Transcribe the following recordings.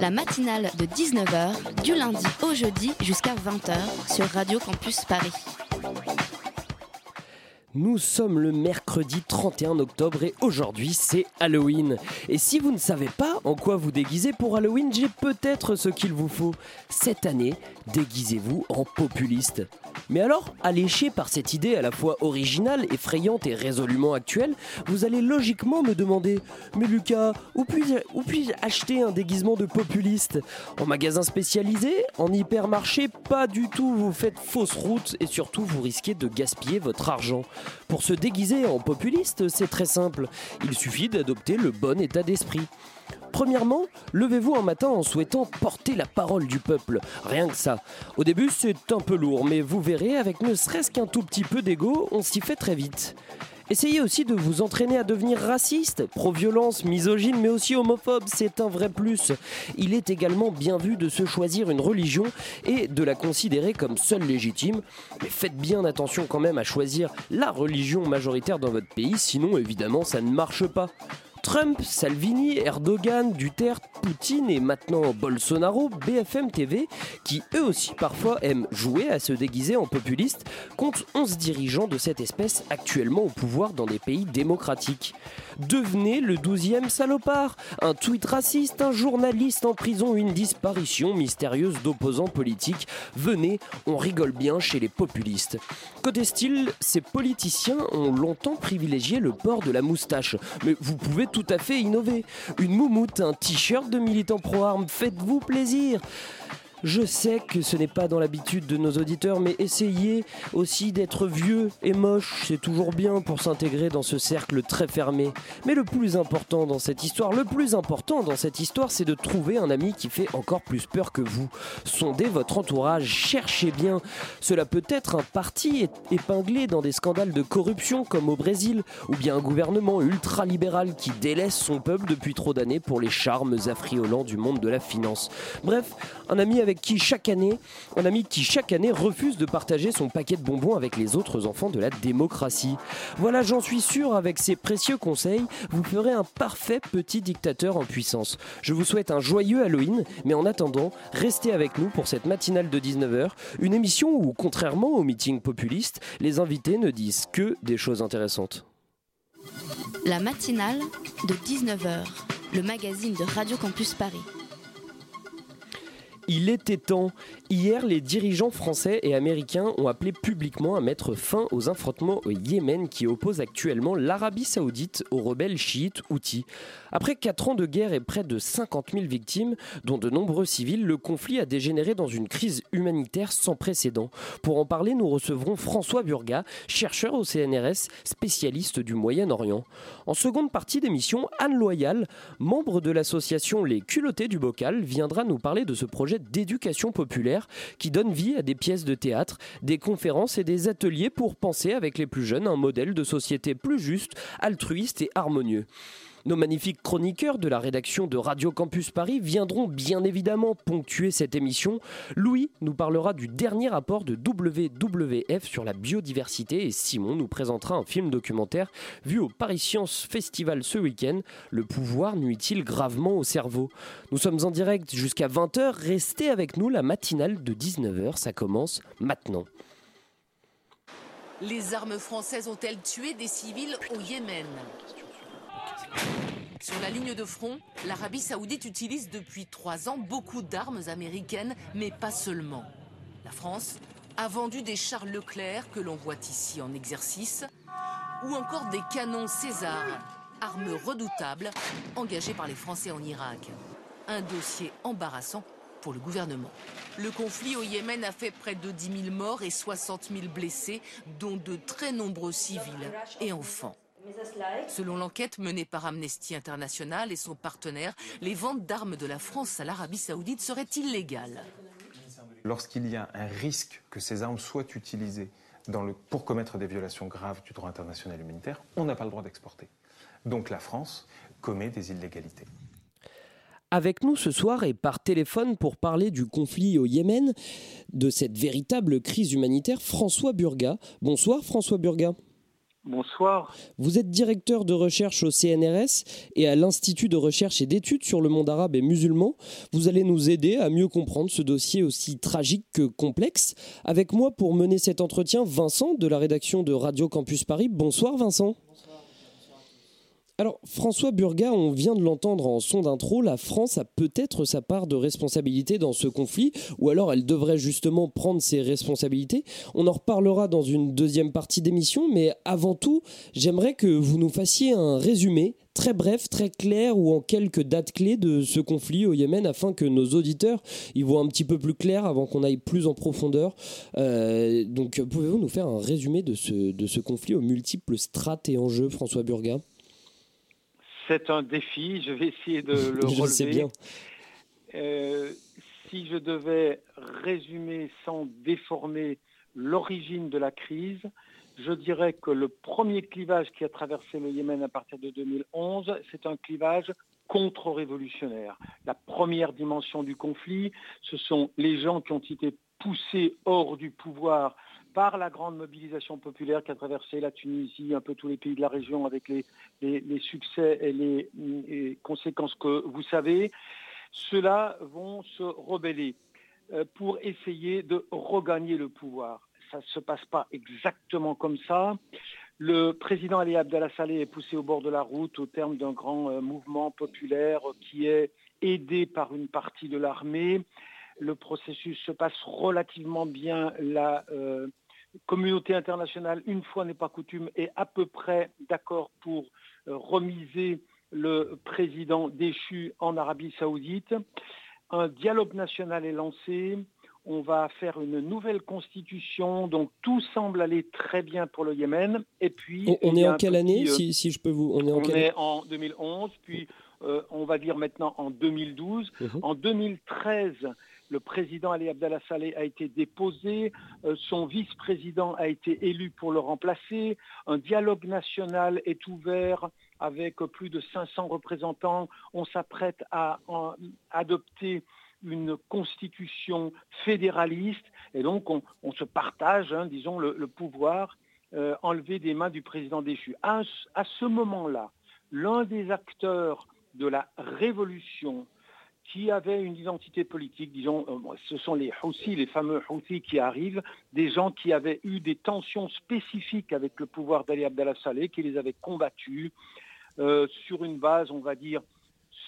La matinale de 19h, du lundi au jeudi jusqu'à 20h sur Radio Campus Paris. Nous sommes le mercredi 31 octobre et aujourd'hui c'est Halloween. Et si vous ne savez pas en quoi vous déguiser pour Halloween, j'ai peut-être ce qu'il vous faut. Cette année, déguisez-vous en populiste. Mais alors, alléché par cette idée à la fois originale, effrayante et résolument actuelle, vous allez logiquement me demander Mais Lucas, où puis-je acheter un déguisement de populiste? En magasin spécialisé? En hypermarché? Pas du tout, vous faites fausse route et surtout vous risquez de gaspiller votre argent. Pour se déguiser en populiste, c'est très simple. Il suffit d'adopter le bon état d'esprit. Premièrement, levez-vous un matin en souhaitant porter la parole du peuple. Rien que ça. Au début, c'est un peu lourd, mais vous verrez, avec ne serait-ce qu'un tout petit peu d'ego, on s'y fait très vite. Essayez aussi de vous entraîner à devenir raciste, pro-violence, misogyne, mais aussi homophobe, c'est un vrai plus. Il est également bien vu de se choisir une religion et de la considérer comme seule légitime. Mais faites bien attention quand même à choisir la religion majoritaire dans votre pays, sinon évidemment ça ne marche pas. Trump, Salvini, Erdogan, Duterte, Poutine et maintenant Bolsonaro, BFM TV, qui eux aussi parfois aiment jouer à se déguiser en populistes, comptent 11 dirigeants de cette espèce actuellement au pouvoir dans des pays démocratiques. Devenez le 12e salopard, un tweet raciste, un journaliste en prison, une disparition mystérieuse d'opposants politiques. Venez, on rigole bien chez les populistes. Côté style, ces politiciens ont longtemps privilégié le port de la moustache, mais vous pouvez tout à fait innover. Une moumoute, un t-shirt de militant pro-armes, faites-vous plaisir. Je sais que ce n'est pas dans l'habitude de nos auditeurs, mais essayez aussi d'être vieux et moche. C'est toujours bien pour s'intégrer dans ce cercle très fermé. Mais le plus important dans cette histoire, le plus important dans cette histoire, c'est de trouver un ami qui fait encore plus peur que vous. Sondez votre entourage, cherchez bien. Cela peut être un parti épinglé dans des scandales de corruption comme au Brésil, ou bien un gouvernement ultralibéral qui délaisse son peuple depuis trop d'années pour les charmes affriolants du monde de la finance. Bref, un ami avec qui chaque année, un ami qui chaque année refuse de partager son paquet de bonbons avec les autres enfants de la démocratie. Voilà, j'en suis sûr, avec ces précieux conseils, vous ferez un parfait petit dictateur en puissance. Je vous souhaite un joyeux Halloween, mais en attendant, restez avec nous pour cette matinale de 19h, une émission où, contrairement aux meetings populistes, les invités ne disent que des choses intéressantes. La matinale de 19h, le magazine de Radio Campus Paris. Il était temps. Hier, les dirigeants français et américains ont appelé publiquement à mettre fin aux affrontements au Yémen qui opposent actuellement l'Arabie saoudite aux rebelles chiites Houthis. Après 4 ans de guerre et près de 50 000 victimes, dont de nombreux civils, le conflit a dégénéré dans une crise humanitaire sans précédent. Pour en parler, nous recevrons François Burga, chercheur au CNRS, spécialiste du Moyen-Orient. En seconde partie d'émission, Anne Loyal, membre de l'association Les Culottés du Bocal, viendra nous parler de ce projet d'éducation populaire qui donne vie à des pièces de théâtre, des conférences et des ateliers pour penser avec les plus jeunes un modèle de société plus juste, altruiste et harmonieux. Nos magnifiques chroniqueurs de la rédaction de Radio Campus Paris viendront bien évidemment ponctuer cette émission. Louis nous parlera du dernier rapport de WWF sur la biodiversité et Simon nous présentera un film documentaire vu au Paris Science Festival ce week-end. Le pouvoir nuit-il gravement au cerveau? Nous sommes en direct jusqu'à 20h. Restez avec nous, la matinale de 19h, ça commence maintenant. Les armes françaises ont-elles tué des civils au Yémen? Sur la ligne de front, l'Arabie saoudite utilise depuis trois ans beaucoup d'armes américaines, mais pas seulement. La France a vendu des chars Leclerc que l'on voit ici en exercice, ou encore des canons César, armes redoutables engagées par les Français en Irak. Un dossier embarrassant pour le gouvernement. Le conflit au Yémen a fait près de 10 000 morts et 60 000 blessés, dont de très nombreux civils et enfants. Selon l'enquête menée par Amnesty International et son partenaire, les ventes d'armes de la France à l'Arabie saoudite seraient illégales. lorsqu'il y a un risque que ces armes soient utilisées pour commettre des violations graves du droit international humanitaire, on n'a pas le droit d'exporter. Donc la France commet des illégalités. Avec nous ce soir et par téléphone pour parler du conflit au Yémen, de cette véritable crise humanitaire, François Burga. Bonsoir François Burga. Bonsoir. Vous êtes directeur de recherche au CNRS et à l'Institut de recherche et d'études sur le monde arabe et musulman. Vous allez nous aider à mieux comprendre ce dossier aussi tragique que complexe. Avec moi pour mener cet entretien, Vincent de la rédaction de Radio Campus Paris. Bonsoir Vincent. Alors, François Burga, on vient de l'entendre en son d'intro, la France a peut-être sa part de responsabilité dans ce conflit, ou alors elle devrait justement prendre ses responsabilités. On en reparlera dans une deuxième partie d'émission, mais avant tout, j'aimerais que vous nous fassiez un résumé très bref, très clair ou en quelques dates clés de ce conflit au Yémen afin que nos auditeurs y voient un petit peu plus clair avant qu'on aille plus en profondeur. Euh, donc, pouvez-vous nous faire un résumé de ce, de ce conflit aux multiples strates et enjeux, François Burga? C'est un défi, je vais essayer de le je Sais bien. Euh, si je devais résumer sans déformer l'origine de la crise, je dirais que le premier clivage qui a traversé le Yémen à partir de 2011, c'est un clivage contre-révolutionnaire. La première dimension du conflit, ce sont les gens qui ont été poussés hors du pouvoir par la grande mobilisation populaire qui a traversé la Tunisie, un peu tous les pays de la région avec les, succès et les conséquences que vous savez, ceux-là vont se rebeller euh, pour essayer de regagner le pouvoir. Ça ne se passe pas exactement comme ça. Le président Ali Abdallah Saleh est poussé au bord de la route au terme d'un grand euh, mouvement populaire qui est aidé par une partie de l'armée. Le processus se passe relativement bien. La, euh, communauté internationale, une fois n'est pas coutume, est à peu près d'accord pour euh, remiser le président déchu en Arabie saoudite. Un dialogue national est lancé. On va faire une nouvelle constitution, donc tout semble aller très bien pour le Yémen. Et puis, on, est en quelle année, euh, si, je peux vous On est en, on est en 2011, puis euh, on va dire maintenant en 2012. Mhm. En 2013, le président Ali Abdallah Saleh a été déposé, euh, son vice-président a été élu pour le remplacer, un dialogue national est ouvert avec plus de 500 représentants, on s'apprête à adopter une constitution fédéraliste et donc on, se partage, hein, disons, le, pouvoir euh, enlevé des mains du président déchu. à ce moment-là, l'un des acteurs de la révolution qui avaient une identité politique, disons, euh, ce sont les Houthis, les fameux Houthis qui arrivent, des gens qui avaient eu des tensions spécifiques avec le pouvoir d'Ali Abdallah Saleh, qui les avaient combattus euh, sur une base, on va dire,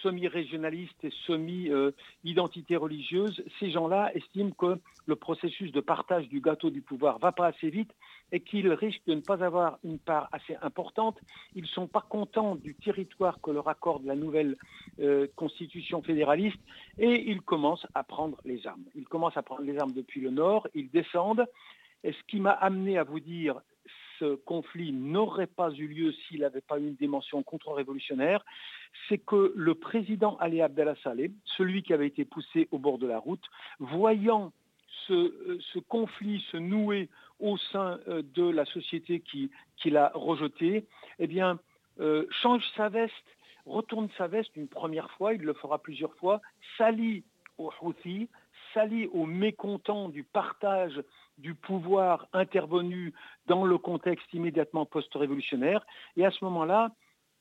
semi-régionaliste et semi-identité religieuse, ces gens-là estiment que le processus de partage du gâteau du pouvoir va pas assez vite et qu'ils risquent de ne pas avoir une part assez importante. Ils ne sont pas contents du territoire que leur accorde la nouvelle euh, constitution fédéraliste et ils commencent à prendre les armes. Ils commencent à prendre les armes depuis le nord, ils descendent. Et ce qui m'a amené à vous dire ce conflit n'aurait pas eu lieu s'il n'avait pas eu une dimension contre-révolutionnaire, c'est que le président Ali Abdallah Saleh, celui qui avait été poussé au bord de la route, voyant ce, euh, conflit se nouer au sein euh, de la société qui, l'a rejeté, eh bien, euh, change sa veste, retourne sa veste une première fois, il le fera plusieurs fois, s'allie aux Houthis, s'allie aux mécontents du partage du pouvoir intervenu dans le contexte immédiatement post-révolutionnaire. Et à ce moment-là,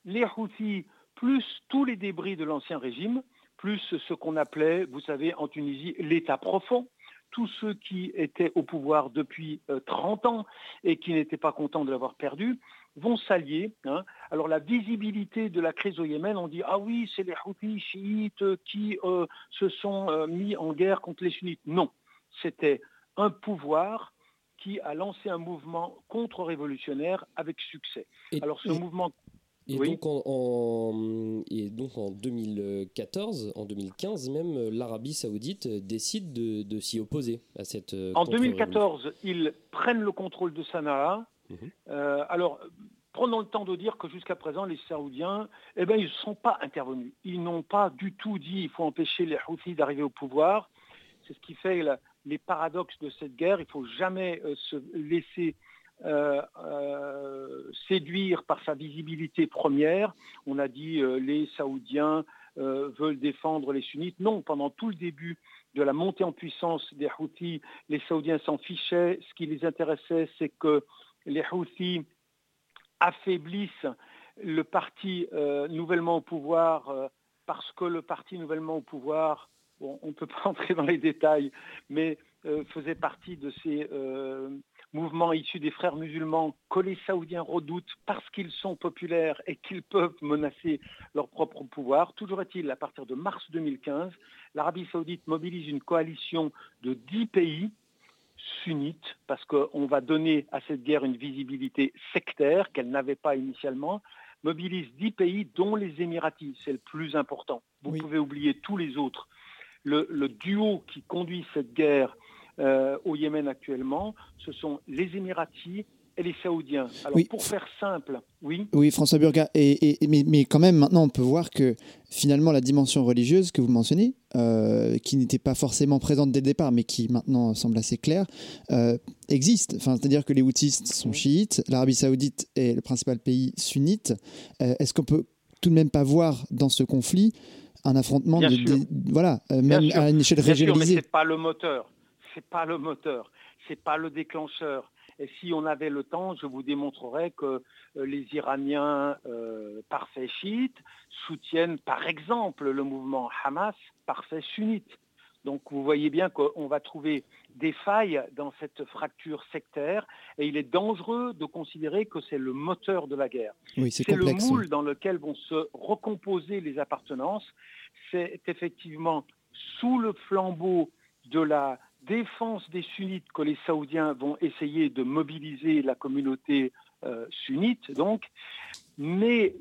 les Houthis, plus tous les débris de l'ancien régime, plus ce qu'on appelait, vous savez, en Tunisie, l'État profond, tous ceux qui étaient au pouvoir depuis 30 euh, ans et qui n'étaient pas contents de l'avoir perdu, vont s'allier. Hein. Alors la visibilité de la crise au Yémen, on dit ah oui, c'est les Houthis chiites qui euh, se sont euh, mis en guerre contre les sunnites. Non, c'était un pouvoir qui a lancé un mouvement contre-révolutionnaire avec succès. Alors ce mouvement et, donc en, et donc en 2014, en 2015 même, l'Arabie saoudite décide de, s'y opposer à cette... Euh, en 2014, ils prennent le contrôle de Sanaa. Mhm. Euh, alors, prenons le temps de dire que jusqu'à présent, les Saoudiens, eh ben, ils ne sont pas intervenus. Ils n'ont pas du tout dit il faut empêcher les Houthis d'arriver au pouvoir C'est ce qui fait les paradoxes de cette guerre. Il ne faut jamais se laisser séduire par sa visibilité première. On a dit les Saoudiens veulent défendre les sunnites. Non, pendant tout le début de la montée en puissance des Houthis, les Saoudiens s'en fichaient. Ce qui les intéressait, c'est que les Houthis affaiblissent le parti euh, nouvellement au pouvoir euh, parce que le parti nouvellement au pouvoir, on ne peut pas entrer dans les détails, mais euh, faisait partie de ces mouvements issus des frères musulmans que les Saoudiens redoutent parce qu'ils sont populaires et qu'ils peuvent menacer leur propre pouvoir. Toujours est-il, à partir de mars 2015, l'Arabie saoudite mobilise une coalition de dix pays sunnites, parce qu'on va donner à cette guerre une visibilité sectaire qu'elle n'avait pas initialement, mobilise dix pays, dont les Émiratis, c'est le plus important. Vous pouvez oublier tous les autres. Le, duo qui conduit cette guerre euh, au Yémen actuellement, ce sont les Émiratis et les Saoudiens. Alors pour faire simple, oui. Oui, François Burga. Et, mais, quand même, maintenant, on peut voir que finalement, la dimension religieuse que vous mentionnez, euh, qui n'était pas forcément présente dès le départ, mais qui maintenant semble assez claire, euh, existe. Enfin, c'est-à-dire que les Houthis sont chiites, l'Arabie Saoudite est le principal pays sunnite. Euh, est-ce qu'on peut tout de même pas voir dans ce conflit un affrontement de, voilà, même à une échelle régionalisée. mais c'est pas le moteur. C'est pas le moteur. C'est pas le déclencheur et si on avait le temps, je vous démontrerais que euh, les Iraniens euh, parfaits chiites soutiennent par exemple le mouvement Hamas parfait sunnite. Donc vous voyez bien qu'on va trouver des failles dans cette fracture sectaire et il est dangereux de considérer que c'est le moteur de la guerre. c'est le moule dans lequel vont se recomposer les appartenances. C'est effectivement sous le flambeau de la défense des sunnites que les Saoudiens vont essayer de mobiliser la communauté euh, sunnite, donc. Mais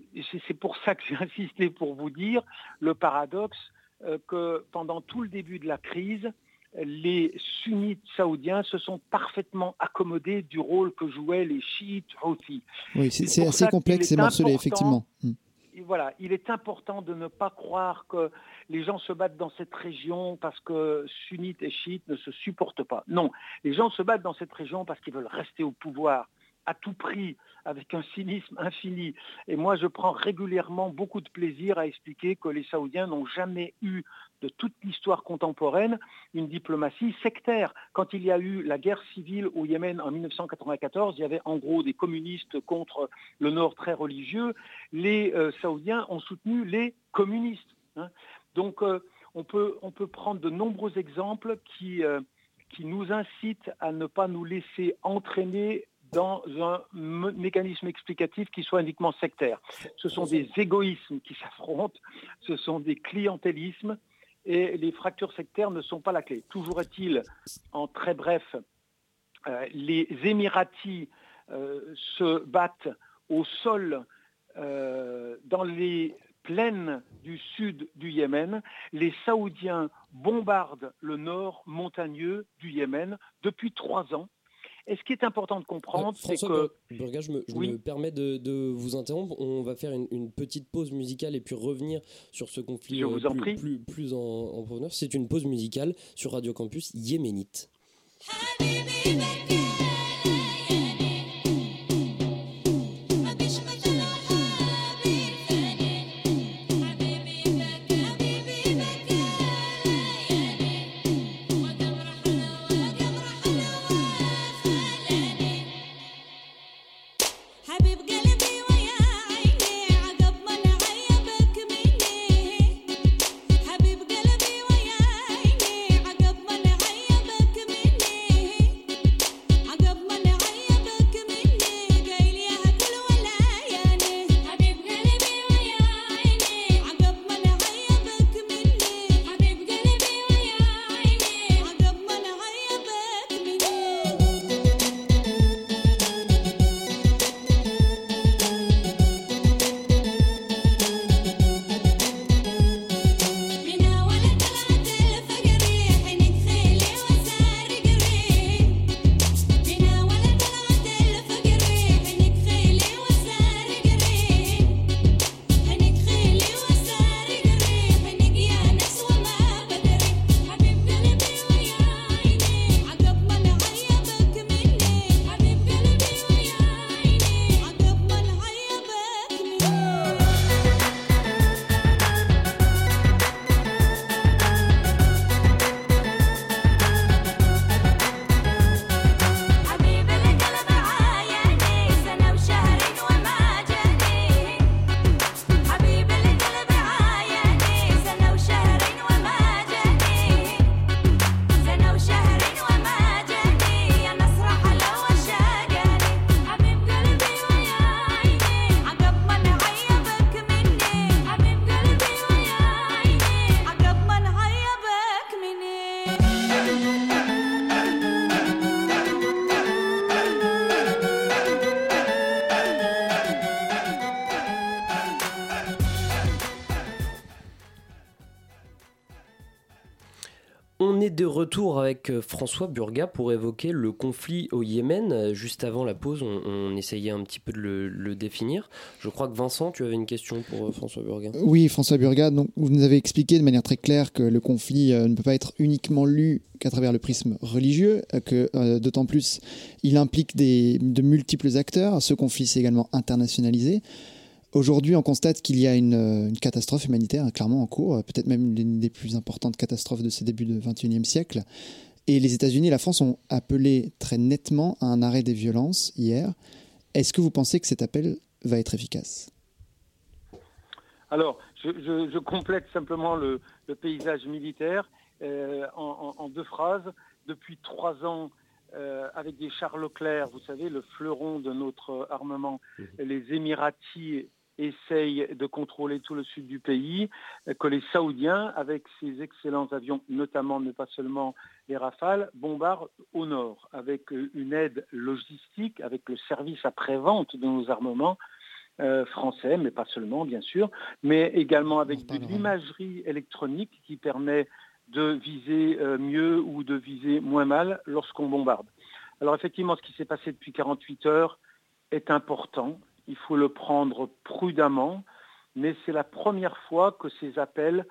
c'est pour ça que j'ai insisté pour vous dire le paradoxe euh, que pendant tout le début de la crise, les sunnites saoudiens se sont parfaitement accommodés du rôle que jouaient les chiites houthis. Oui, c'est assez complexe et morcelé, effectivement. Voilà, il est important de ne pas croire que les gens se battent dans cette région parce que sunnites et chiites ne se supportent pas. Non, les gens se battent dans cette région parce qu'ils veulent rester au pouvoir à tout prix, avec un cynisme infini. Et moi, je prends régulièrement beaucoup de plaisir à expliquer que les Saoudiens n'ont jamais eu de toute l'histoire contemporaine une diplomatie sectaire. Quand il y a eu la guerre civile au Yémen en 1994, il y avait en gros des communistes contre le Nord très religieux. Les euh, Saoudiens ont soutenu les communistes. Hein. Donc euh, on, peut, on peut prendre de nombreux exemples qui, euh, qui nous incitent à ne pas nous laisser entraîner dans un mécanisme explicatif qui soit uniquement sectaire. Ce sont des égoïsmes qui s'affrontent, ce sont des clientélismes, et les fractures sectaires ne sont pas la clé. Toujours est-il, en très bref, euh, les Émiratis euh, se battent au sol euh, dans les plaines du sud du Yémen. Les Saoudiens bombardent le nord montagneux du Yémen depuis trois ans. Et ce qui est important de comprendre, c'est que... Burga, je, me, je me permets de, vous interrompre. On va faire une, petite pause musicale et puis revenir sur ce conflit je vous euh, en plus, plus, plus, en, en C'est une pause musicale sur Radio Campus Yéménite. Est de retour avec euh, François Burga pour évoquer le conflit au Yémen. Euh, juste avant la pause, on, essayait un petit peu de le, définir. Je crois que Vincent, tu avais une question pour euh, François Burga. Oui, François Burga, donc, vous nous avez expliqué de manière très claire que le conflit ne peut pas être uniquement lu qu'à travers le prisme religieux, que d'autant plus il implique des, de multiples acteurs. Ce conflit s'est également internationalisé. Aujourd'hui, on constate qu'il y a une, catastrophe humanitaire clairement en cours, peut-être même l'une des plus importantes catastrophes de ces débuts du XXIe siècle. Et les États-Unis et la France ont appelé très nettement à un arrêt des violences hier. Est-ce que vous pensez que cet appel va être efficace? Alors, je, complète simplement le, paysage militaire euh, en, deux phrases. Depuis trois ans, euh, avec des chars Leclerc, vous savez, le fleuron de notre armement, mmh. les Émiratis essaye de contrôler tout le sud du pays, que les Saoudiens, avec ces excellents avions, notamment mais pas seulement les Rafales, bombardent au nord, avec une aide logistique, avec le service après-vente de nos armements euh, français, mais pas seulement bien sûr, mais également avec de l'imagerie électronique qui permet de viser euh, mieux ou de viser moins mal lorsqu'on bombarde. Alors effectivement, ce qui s'est passé depuis 48 heures est important il faut le prendre prudemment, mais c'est la première fois que ces appels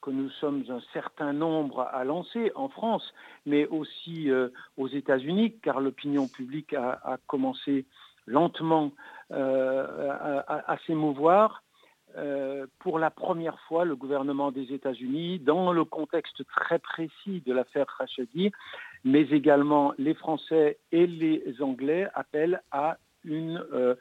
que nous sommes un certain nombre à lancer en France, mais aussi euh, aux États-Unis, car l'opinion publique a, commencé lentement euh, à, s'émouvoir. Euh, pour la première fois, le gouvernement des États-Unis, dans le contexte très précis de l'affaire Khashoggi, mais également les Français et les Anglais appellent à une euh,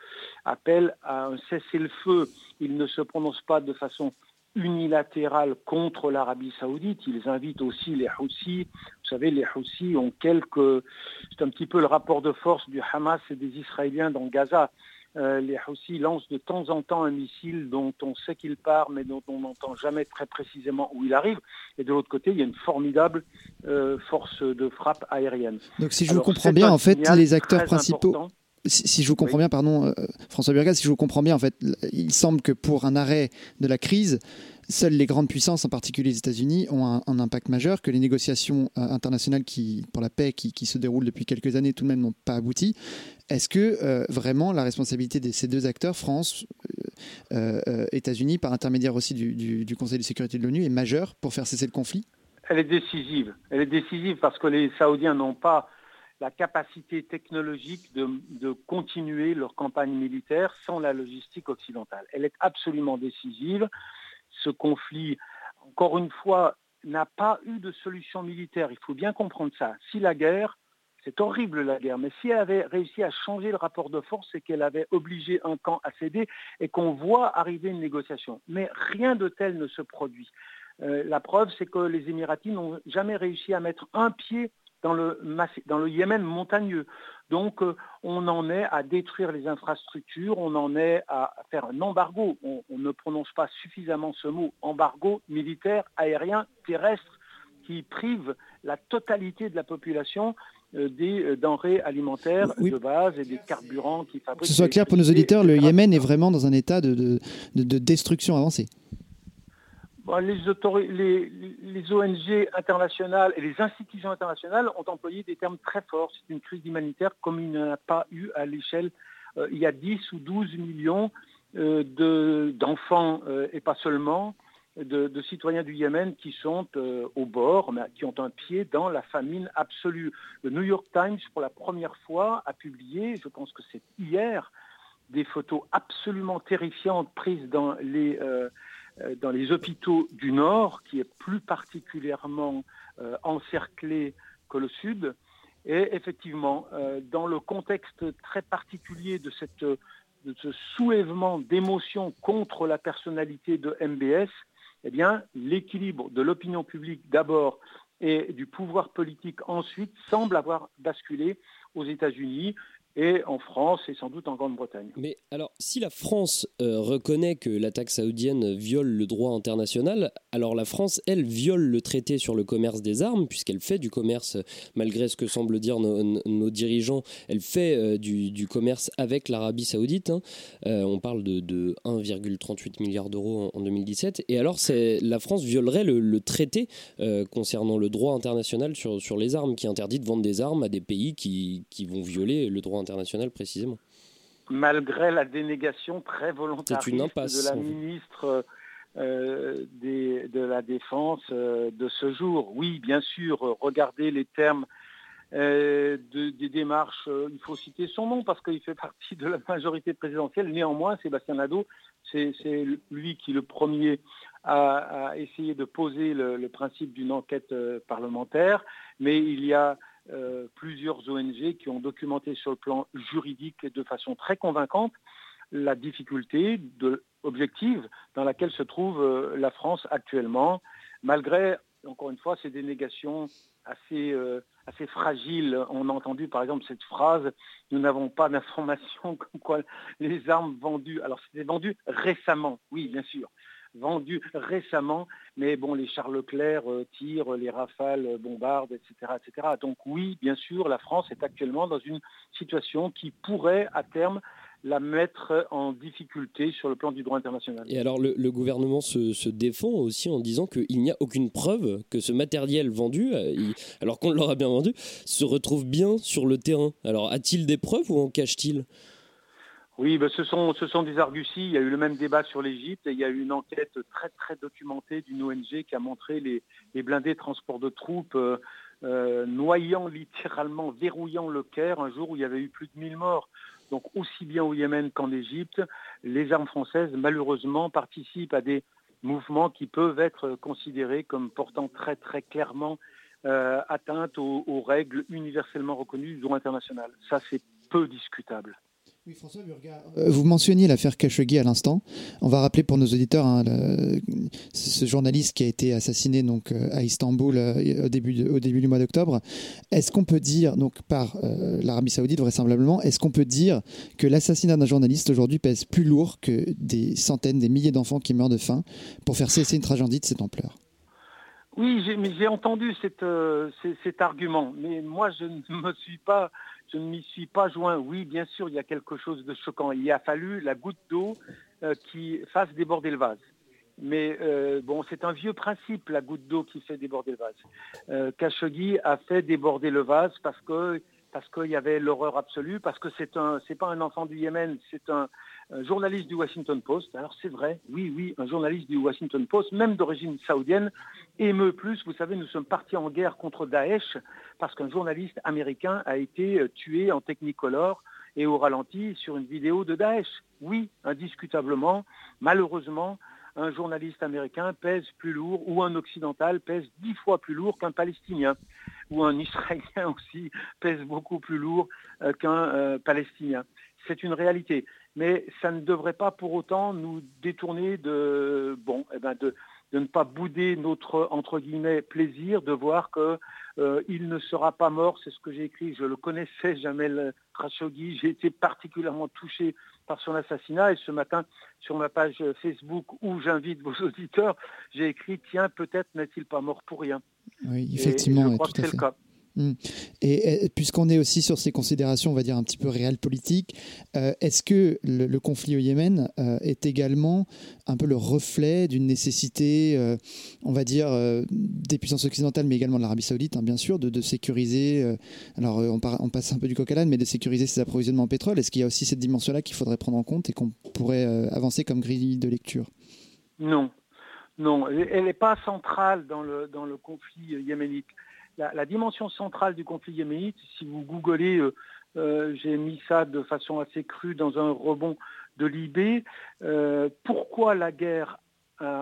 appel à un cessez-le-feu. Ils ne se prononcent pas de façon unilatérale contre l'Arabie saoudite. Ils invitent aussi les Houthis. Vous savez, les Houthis ont quelques... C'est un petit peu le rapport de force du Hamas et des Israéliens dans Gaza. Euh, les Houthis lancent de temps en temps un missile dont on sait qu'il part, mais dont on n'entend jamais très précisément où il arrive. Et de l'autre côté, il y a une formidable euh, force de frappe aérienne. Donc si je vous comprends bien, en fait, les acteurs principaux si, je vous comprends bien, pardon, euh, François Burgas, si je vous comprends bien, en fait, il semble que pour un arrêt de la crise, seules les grandes puissances, en particulier les États-Unis, ont un, impact majeur, que les négociations euh, internationales qui, pour la paix qui, se déroulent depuis quelques années tout de même n'ont pas abouti. Est-ce que euh, vraiment la responsabilité de ces deux acteurs, France, États-Unis, par intermédiaire aussi du, du Conseil de sécurité de l'ONU, est majeure pour faire cesser le conflit? Elle est décisive. Elle est décisive parce que les Saoudiens n'ont pas la capacité technologique de, continuer leur campagne militaire sans la logistique occidentale. Elle est absolument décisive. Ce conflit, encore une fois, n'a pas eu de solution militaire. Il faut bien comprendre ça. Si la guerre, c'est horrible la guerre, mais si elle avait réussi à changer le rapport de force, c'est qu'elle avait obligé un camp à céder et qu'on voit arriver une négociation. Mais rien de tel ne se produit. Euh, la preuve, c'est que les Émiratis n'ont jamais réussi à mettre un pied dans le, dans le Yémen montagneux. Donc euh, on en est à détruire les infrastructures, on en est à faire un embargo. On, ne prononce pas suffisamment ce mot, embargo militaire, aérien, terrestre, qui prive la totalité de la population euh, des euh, denrées alimentaires de base et des carburants qui fabriquent. Que ce soit clair pour nos auditeurs, le Yémen est vraiment dans un état de, de destruction avancée les, les, ONG internationales et les institutions internationales ont employé des termes très forts. C'est une crise humanitaire comme il n'y en a pas eu à l'échelle. Euh, il y a 10 ou 12 millions euh, d'enfants euh, et pas seulement de, citoyens du Yémen qui sont au bord, qui ont un pied dans la famine absolue. Le New York Times, pour la première fois, a publié, je pense que c'est hier, des photos absolument terrifiantes prises dans les dans les hôpitaux du Nord, qui est plus particulièrement euh, encerclé que le Sud. Et effectivement, euh, dans le contexte très particulier de ce soulèvement d'émotions contre la personnalité de MBS, eh bien, l'équilibre de l'opinion publique d'abord et du pouvoir politique ensuite semble avoir basculé aux États-Unis et en France et sans doute en Grande-Bretagne. Mais alors, si la France euh, reconnaît que l'attaque saoudienne viole le droit international, alors la France, elle, viole le traité sur le commerce des armes, puisqu'elle fait du commerce, malgré ce que semblent dire nos, dirigeants, elle fait euh, du, commerce avec l'Arabie saoudite. Hein. Euh, on parle de, 1,38 milliard d'euros en, 2017. Et alors, la France violerait le, traité concernant le droit international sur, les armes, qui interdit de vendre des armes à des pays qui, qui vont violer le droit international précisément. Malgré la dénégation très volontariste de la ministre euh, de la Défense euh, de ce jour. Oui, bien sûr, regardez les termes euh, des démarches. il faut citer son nom parce qu'il fait partie de la majorité présidentielle. Néanmoins, Sébastien Nadeau, c'est lui qui le premier a, essayé de poser le principe d'une enquête parlementaire. Mais il y a euh, plusieurs ONG qui ont documenté sur le plan juridique de façon très convaincante la difficulté objective dans laquelle se trouve euh, la France actuellement, malgré, encore une fois, ces dénégations assez, euh, assez fragiles. On a entendu par exemple cette phrase, nous n'avons pas d'informations comme quoi les armes vendues, alors c'était vendu récemment, oui bien sûr, vendu récemment, mais bon, les Charles Leclerc euh, tirent, les Rafales euh, bombardent, etc., etc. Donc oui, bien sûr, la France est actuellement dans une situation qui pourrait à terme la mettre en difficulté sur le plan du droit international. Et alors le, gouvernement se, défend aussi en disant qu'il n'y a aucune preuve que ce matériel vendu, euh, alors qu'on l'aura bien vendu, se retrouve bien sur le terrain. Alors a-t-il des preuves ou en cache-t-il? Oui, ben ce, sont, des arguties. Il y a eu le même débat sur l'Égypte et il y a eu une enquête très très documentée d'une ONG qui a montré les, les blindés transports de troupes euh, euh, noyant littéralement, verrouillant le Caire un jour où il y avait eu plus de 1000 morts. Donc aussi bien au Yémen qu'en Égypte, les armes françaises malheureusement participent à des mouvements qui peuvent être considérés comme portant très très clairement euh, atteinte aux règles universellement reconnues du droit international. Ça c'est peu discutable. Oui, François euh, vous mentionniez l'affaire Khashoggi à l'instant. On va rappeler pour nos auditeurs hein, ce journaliste qui a été assassiné donc euh, à Istanbul euh, au, début au début du mois d'octobre. Est-ce qu'on peut dire, donc par l'Arabie Saoudite vraisemblablement, est-ce qu'on peut dire que l'assassinat d'un journaliste aujourd'hui pèse plus lourd que des centaines, des milliers d'enfants qui meurent de faim pour faire cesser une tragédie de cette ampleur? Oui, j'ai entendu cet argument, mais moi je ne me suis pas je ne m'y suis pas joint. Oui, bien sûr, il y a quelque chose de choquant. Il a fallu la goutte d'eau euh, qui fasse déborder le vase. Mais euh, bon, c'est un vieux principe, la goutte d'eau qui fait déborder le vase. Euh, Khashoggi a fait déborder le vase parce que parce qu'il y avait l'horreur absolue, parce que c'est un, c'est pas un enfant du Yémen, c'est un, journaliste du Washington Post. Alors c'est vrai, oui, oui, un journaliste du Washington Post, même d'origine saoudienne, émeut plus. Vous savez, nous sommes partis en guerre contre Daesh parce qu'un journaliste américain a été euh, tué en technicolor et au ralenti sur une vidéo de Daesh. Oui, indiscutablement, malheureusement, un journaliste américain pèse plus lourd ou un occidental pèse dix fois plus lourd qu'un palestinien ou un israélien aussi pèse beaucoup plus lourd euh, qu'un euh, palestinien. C'est une réalité. Mais ça ne devrait pas pour autant nous détourner de, bon, eh ben de, de ne pas bouder notre entre guillemets plaisir de voir que euh, il ne sera pas mort, c'est ce que j'ai écrit. Je le connaissais, Jamel Khashoggi. J'ai été particulièrement touché par son assassinat. Et ce matin, sur ma page Facebook, où j'invite vos auditeurs, j'ai écrit Tiens, peut-être n'est-il pas mort pour rien. Oui, effectivement, je crois que c'est le cas. Hmm. Et, puisqu'on est aussi sur ces considérations, on va dire un petit peu réelles politiques, euh, est-ce que le, conflit au Yémen euh, est également un peu le reflet d'une nécessité, euh, on va dire, des puissances occidentales, mais également de l'Arabie Saoudite, hein, bien sûr, de, sécuriser, alors on, on, passe un peu du coq à l'âne, mais de sécuriser ses approvisionnements en pétrole? Est-ce qu'il y a aussi cette dimension-là qu'il faudrait prendre en compte et qu'on pourrait avancer comme grille de lecture? Non, non, elle n'est pas centrale dans le, dans le conflit yéménite la, dimension centrale du conflit yéménite, si vous googlez, euh, euh, j'ai mis ça de façon assez crue dans un rebond de l'IB, euh, pourquoi la guerre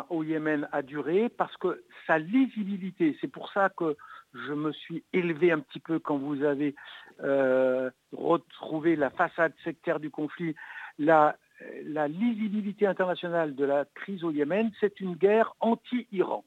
au Yémen a duré? Parce que sa lisibilité, c'est pour ça que je me suis élevé un petit peu quand vous avez retrouvé la façade sectaire du conflit, la, la lisibilité internationale de la crise au Yémen, c'est une guerre anti-Iran.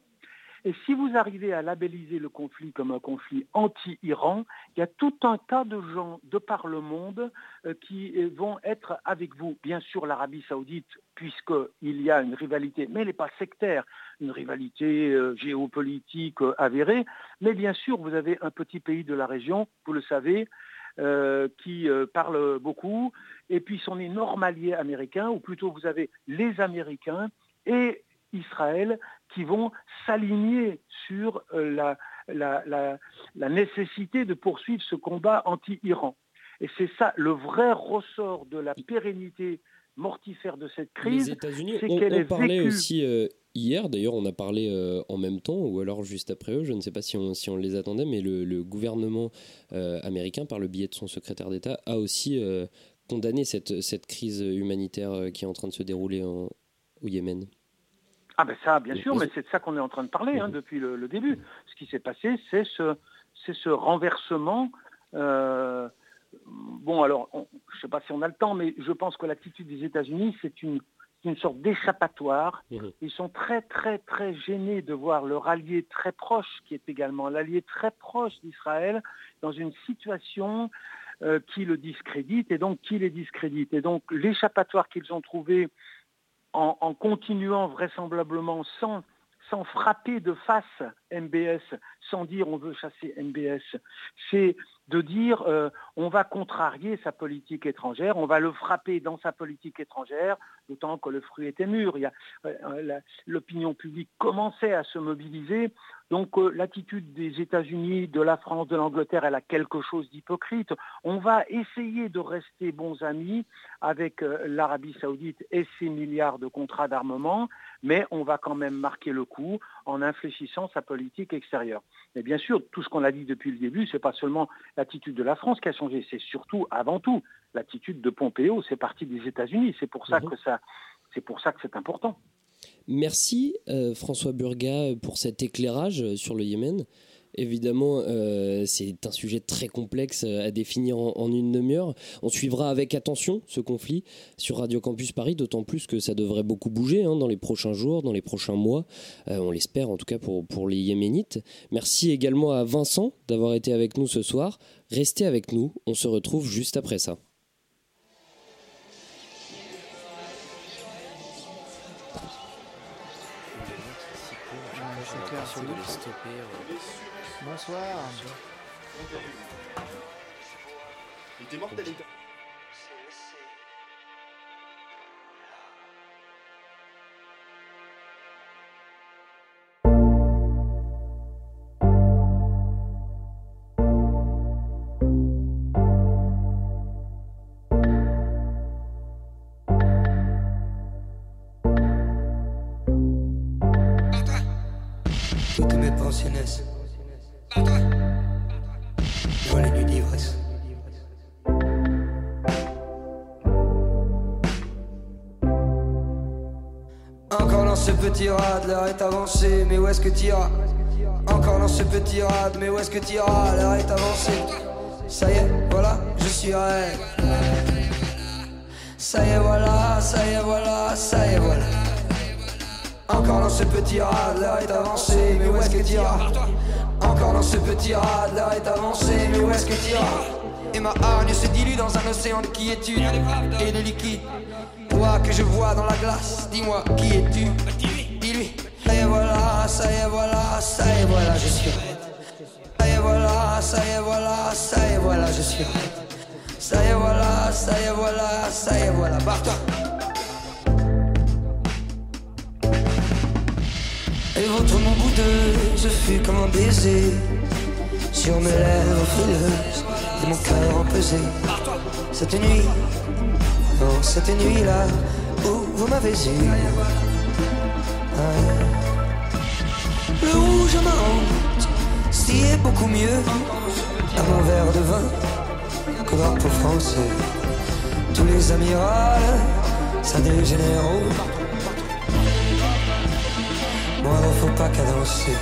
Et si vous arrivez à labelliser le conflit comme un conflit anti-Iran, il y a tout un tas de gens de par le monde euh, qui euh, vont être avec vous. Bien sûr, l'Arabie saoudite, puisqu'il y a une rivalité, mais elle n'est pas sectaire, une rivalité euh, géopolitique avérée. Mais bien sûr, vous avez un petit pays de la région, vous le savez, qui parle beaucoup, et puis son énorme allié américain, ou plutôt vous avez les Américains et Israël qui vont s'aligner sur euh, la, nécessité de poursuivre ce combat anti-Iran. Et c'est ça le vrai ressort de la pérennité mortifère de cette crise. Les États-Unis, on, parlait aussi euh, hier, d'ailleurs on a parlé euh, en même temps, ou alors juste après eux, je ne sais pas si on, si on les attendait, mais le, gouvernement américain, par le biais de son secrétaire d'État, a aussi condamné cette, cette crise humanitaire qui est en train de se dérouler au Yémen. Ah ben ça, bien sûr, mais c'est de ça qu'on est en train de parler hein, depuis le, début. Ce qui s'est passé, c'est ce, ce renversement. Euh, bon, alors, je ne sais pas si on a le temps, mais je pense que l'attitude des États-Unis, c'est une, une sorte d'échappatoire. Ils sont très, très, très gênés de voir leur allié très proche, qui est également l'allié très proche d'Israël, dans une situation euh, qui le discrédite et donc qui les discrédite. Et donc l'échappatoire qu'ils ont trouvé en, continuant vraisemblablement sans, frapper de face MBS, sans dire on veut chasser MBS, c'est de dire euh, on va contrarier sa politique étrangère, on va le frapper dans sa politique étrangère, d'autant que le fruit était mûr. Euh, l'opinion publique commençait à se mobiliser. Donc euh, l'attitude des États-Unis, de la France, de l'Angleterre, elle a quelque chose d'hypocrite. On va essayer de rester bons amis avec l'Arabie saoudite et ses milliards de contrats d'armement, mais on va quand même marquer le coup en infléchissant sa politique extérieure. Mais bien sûr, tout ce qu'on a dit depuis le début, ce n'est pas seulement l'attitude de la France qui a changé, c'est surtout, avant tout, l'attitude de Pompeo. C'est parti des États-Unis. C'est pour ça mhm. que ça, c'est pour ça que c'est important. Merci euh, François Burga pour cet éclairage sur le Yémen. Évidemment, euh, c'est un sujet très complexe à définir en, une demi-heure. On suivra avec attention ce conflit sur Radio Campus Paris, d'autant plus que ça devrait beaucoup bouger hein, dans les prochains jours, dans les prochains mois. Euh, on l'espère en tout cas pour, pour les Yéménites. Merci également à Vincent d'avoir été avec nous ce soir. Restez avec nous, on se retrouve juste après ça. Bonsoir. Il était mortel. Toutes mes pensionnesses dans Petit rad, l'heure est avancée, mais où est-ce que t'iras Encore dans ce petit rad, mais où est-ce que t'iras L'heure est avancée. Ça y est, voilà, je suis à. Ça y est, voilà, ça y est, voilà, ça y est, voilà. Encore dans ce petit rad, l'heure est avancée, mais où est-ce que t'iras encore dans ce petit rad, l'heure est avancée, mais où est-ce que tu iras Et ma hargne se dilue dans un océan de quiétude et de liquide. Toi que je vois dans la glace, dis-moi qui es-tu. Ça y est voilà, ça y est voilà, ça y est voilà, je suis Ça y est voilà, ça y est voilà, ça y est voilà, je suis Ça y est voilà, ça y est voilà, ça y est voilà, barre-toi. Et votre mon boudeux, je fus comme un baiser Sur mes lèvres frileuses et mon cœur empesé Cette nuit, oh cette nuit-là Où vous m'avez eu Le rouge ma si est beaucoup mieux. À mon verre de vin. Que pour français. Tous les amirals, ça des généraux. Moi ne faut pas cadencer.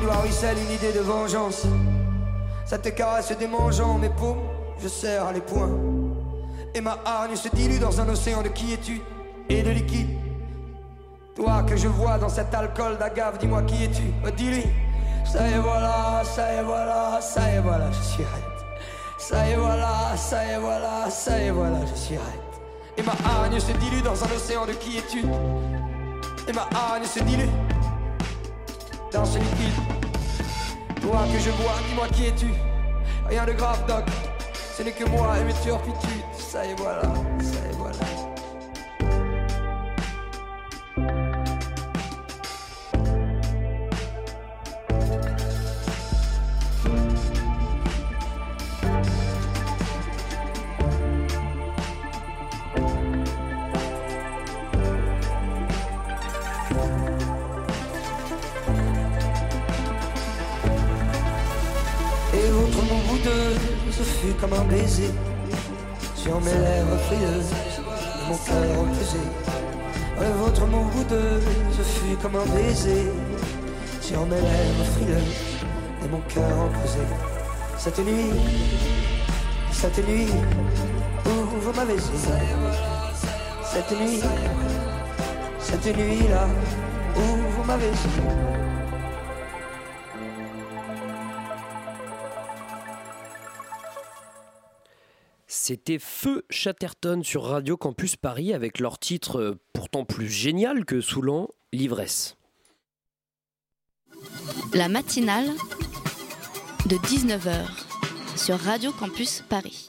Rappelle une idée de vengeance. Ça te caresse des mangeants, mes paumes, je serre les poings. Et ma hargne se dilue dans un océan de quiétude et de liquide. Toi que je vois dans cet alcool d'agave, dis-moi qui es-tu? Dis-lui. Ça y est voilà, ça y est voilà, ça y est voilà, je suis raide. Ça y est voilà, ça y est voilà, ça y est voilà, je suis raide. Et ma hargne se dilue dans un océan de quiétude. Et ma hargne se dilue dans ce liquide. Toi que je vois, dis-moi qui es-tu Rien de grave, doc. Ce n'est que moi et mes turpitudes. Ça y est voilà, ça y est voilà. Sur mes lèvres frileuses mon cœur pesé. Et votre bout de ce fut comme un baiser sur mes lèvres frileuses et mon cœur pesé. Cette nuit, cette nuit où vous m'avez. Cette nuit, cette nuit là où vous m'avez C'était Feu Chatterton sur Radio Campus Paris avec leur titre euh, pourtant plus génial que saoulant, L'ivresse. La matinale de 19h sur Radio Campus Paris.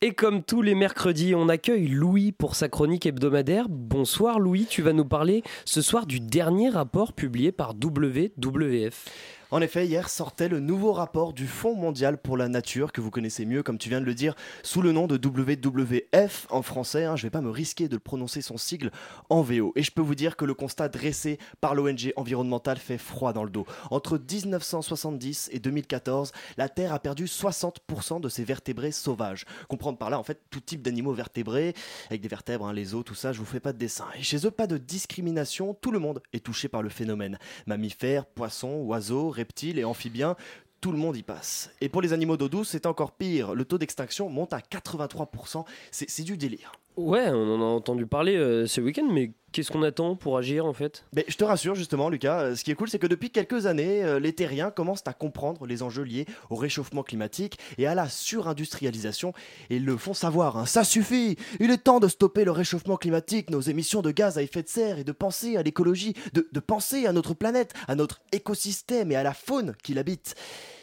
Et comme tous les mercredis, on accueille Louis pour sa chronique hebdomadaire. Bonsoir Louis, tu vas nous parler ce soir du dernier rapport publié par WWF. En effet, hier sortait le nouveau rapport du Fonds mondial pour la nature, que vous connaissez mieux, comme tu viens de le dire, sous le nom de WWF en français. hein. je ne vais pas me risquer de prononcer son sigle en VO. Et je peux vous dire que le constat dressé par l'ONG environnementale fait froid dans le dos. Entre 1970 et 2014, la Terre a perdu 60% de ses vertébrés sauvages. Comprendre par là, en fait, tout type d'animaux vertébrés, avec des vertèbres, hein, les os, tout ça, je vous fais pas de dessin. Et chez eux, pas de discrimination, tout le monde est touché par le phénomène. Mammifères, poissons, oiseaux, reptiles et amphibiens, tout le monde y passe. Et pour les animaux d'eau douce, c'est encore pire. Le taux d'extinction monte à 83%. C'est c'est du délire. Ouais, on en a entendu parler euh, ce week-end, mais qu'est-ce qu'on attend pour agir en fait? Je te rassure justement, Lucas, euh, ce qui est cool, c'est que depuis quelques années, euh, les terriens commencent à comprendre les enjeux liés au réchauffement climatique et à la surindustrialisation et ils le font savoir. hein. Ça suffit Il est temps de stopper le réchauffement climatique, nos émissions de gaz à effet de serre et de penser à l'écologie, de penser à notre planète, à notre écosystème et à la faune qui l'habite.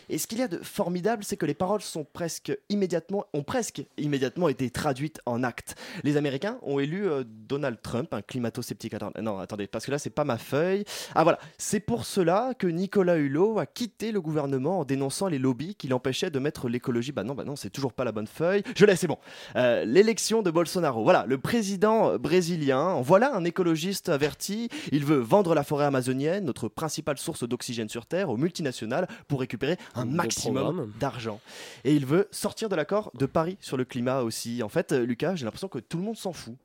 Et ce qu'il y a de formidable, c'est que les paroles sont presque immédiatement, ont presque immédiatement été traduites en actes. Les Américains ont élu euh, Donald Trump, un climato-sceptique. Non, attendez, parce que là, c'est pas ma feuille. Ah voilà, c'est pour cela que Nicolas Hulot a quitté le gouvernement en dénonçant les lobbies qui l'empêchaient de mettre l'écologie. Bah non, bah non, c'est toujours pas la bonne feuille. Je l'ai, c'est bon. Euh, L'élection de Bolsonaro. Voilà, le président brésilien. Voilà un écologiste averti. Il veut vendre la forêt amazonienne, notre principale source d'oxygène sur Terre, aux multinationales pour récupérer Un maximum d'argent. Et il veut sortir de l'accord de Paris sur le climat aussi. En fait, euh, Lucas, j'ai l'impression que tout le monde s'en fout.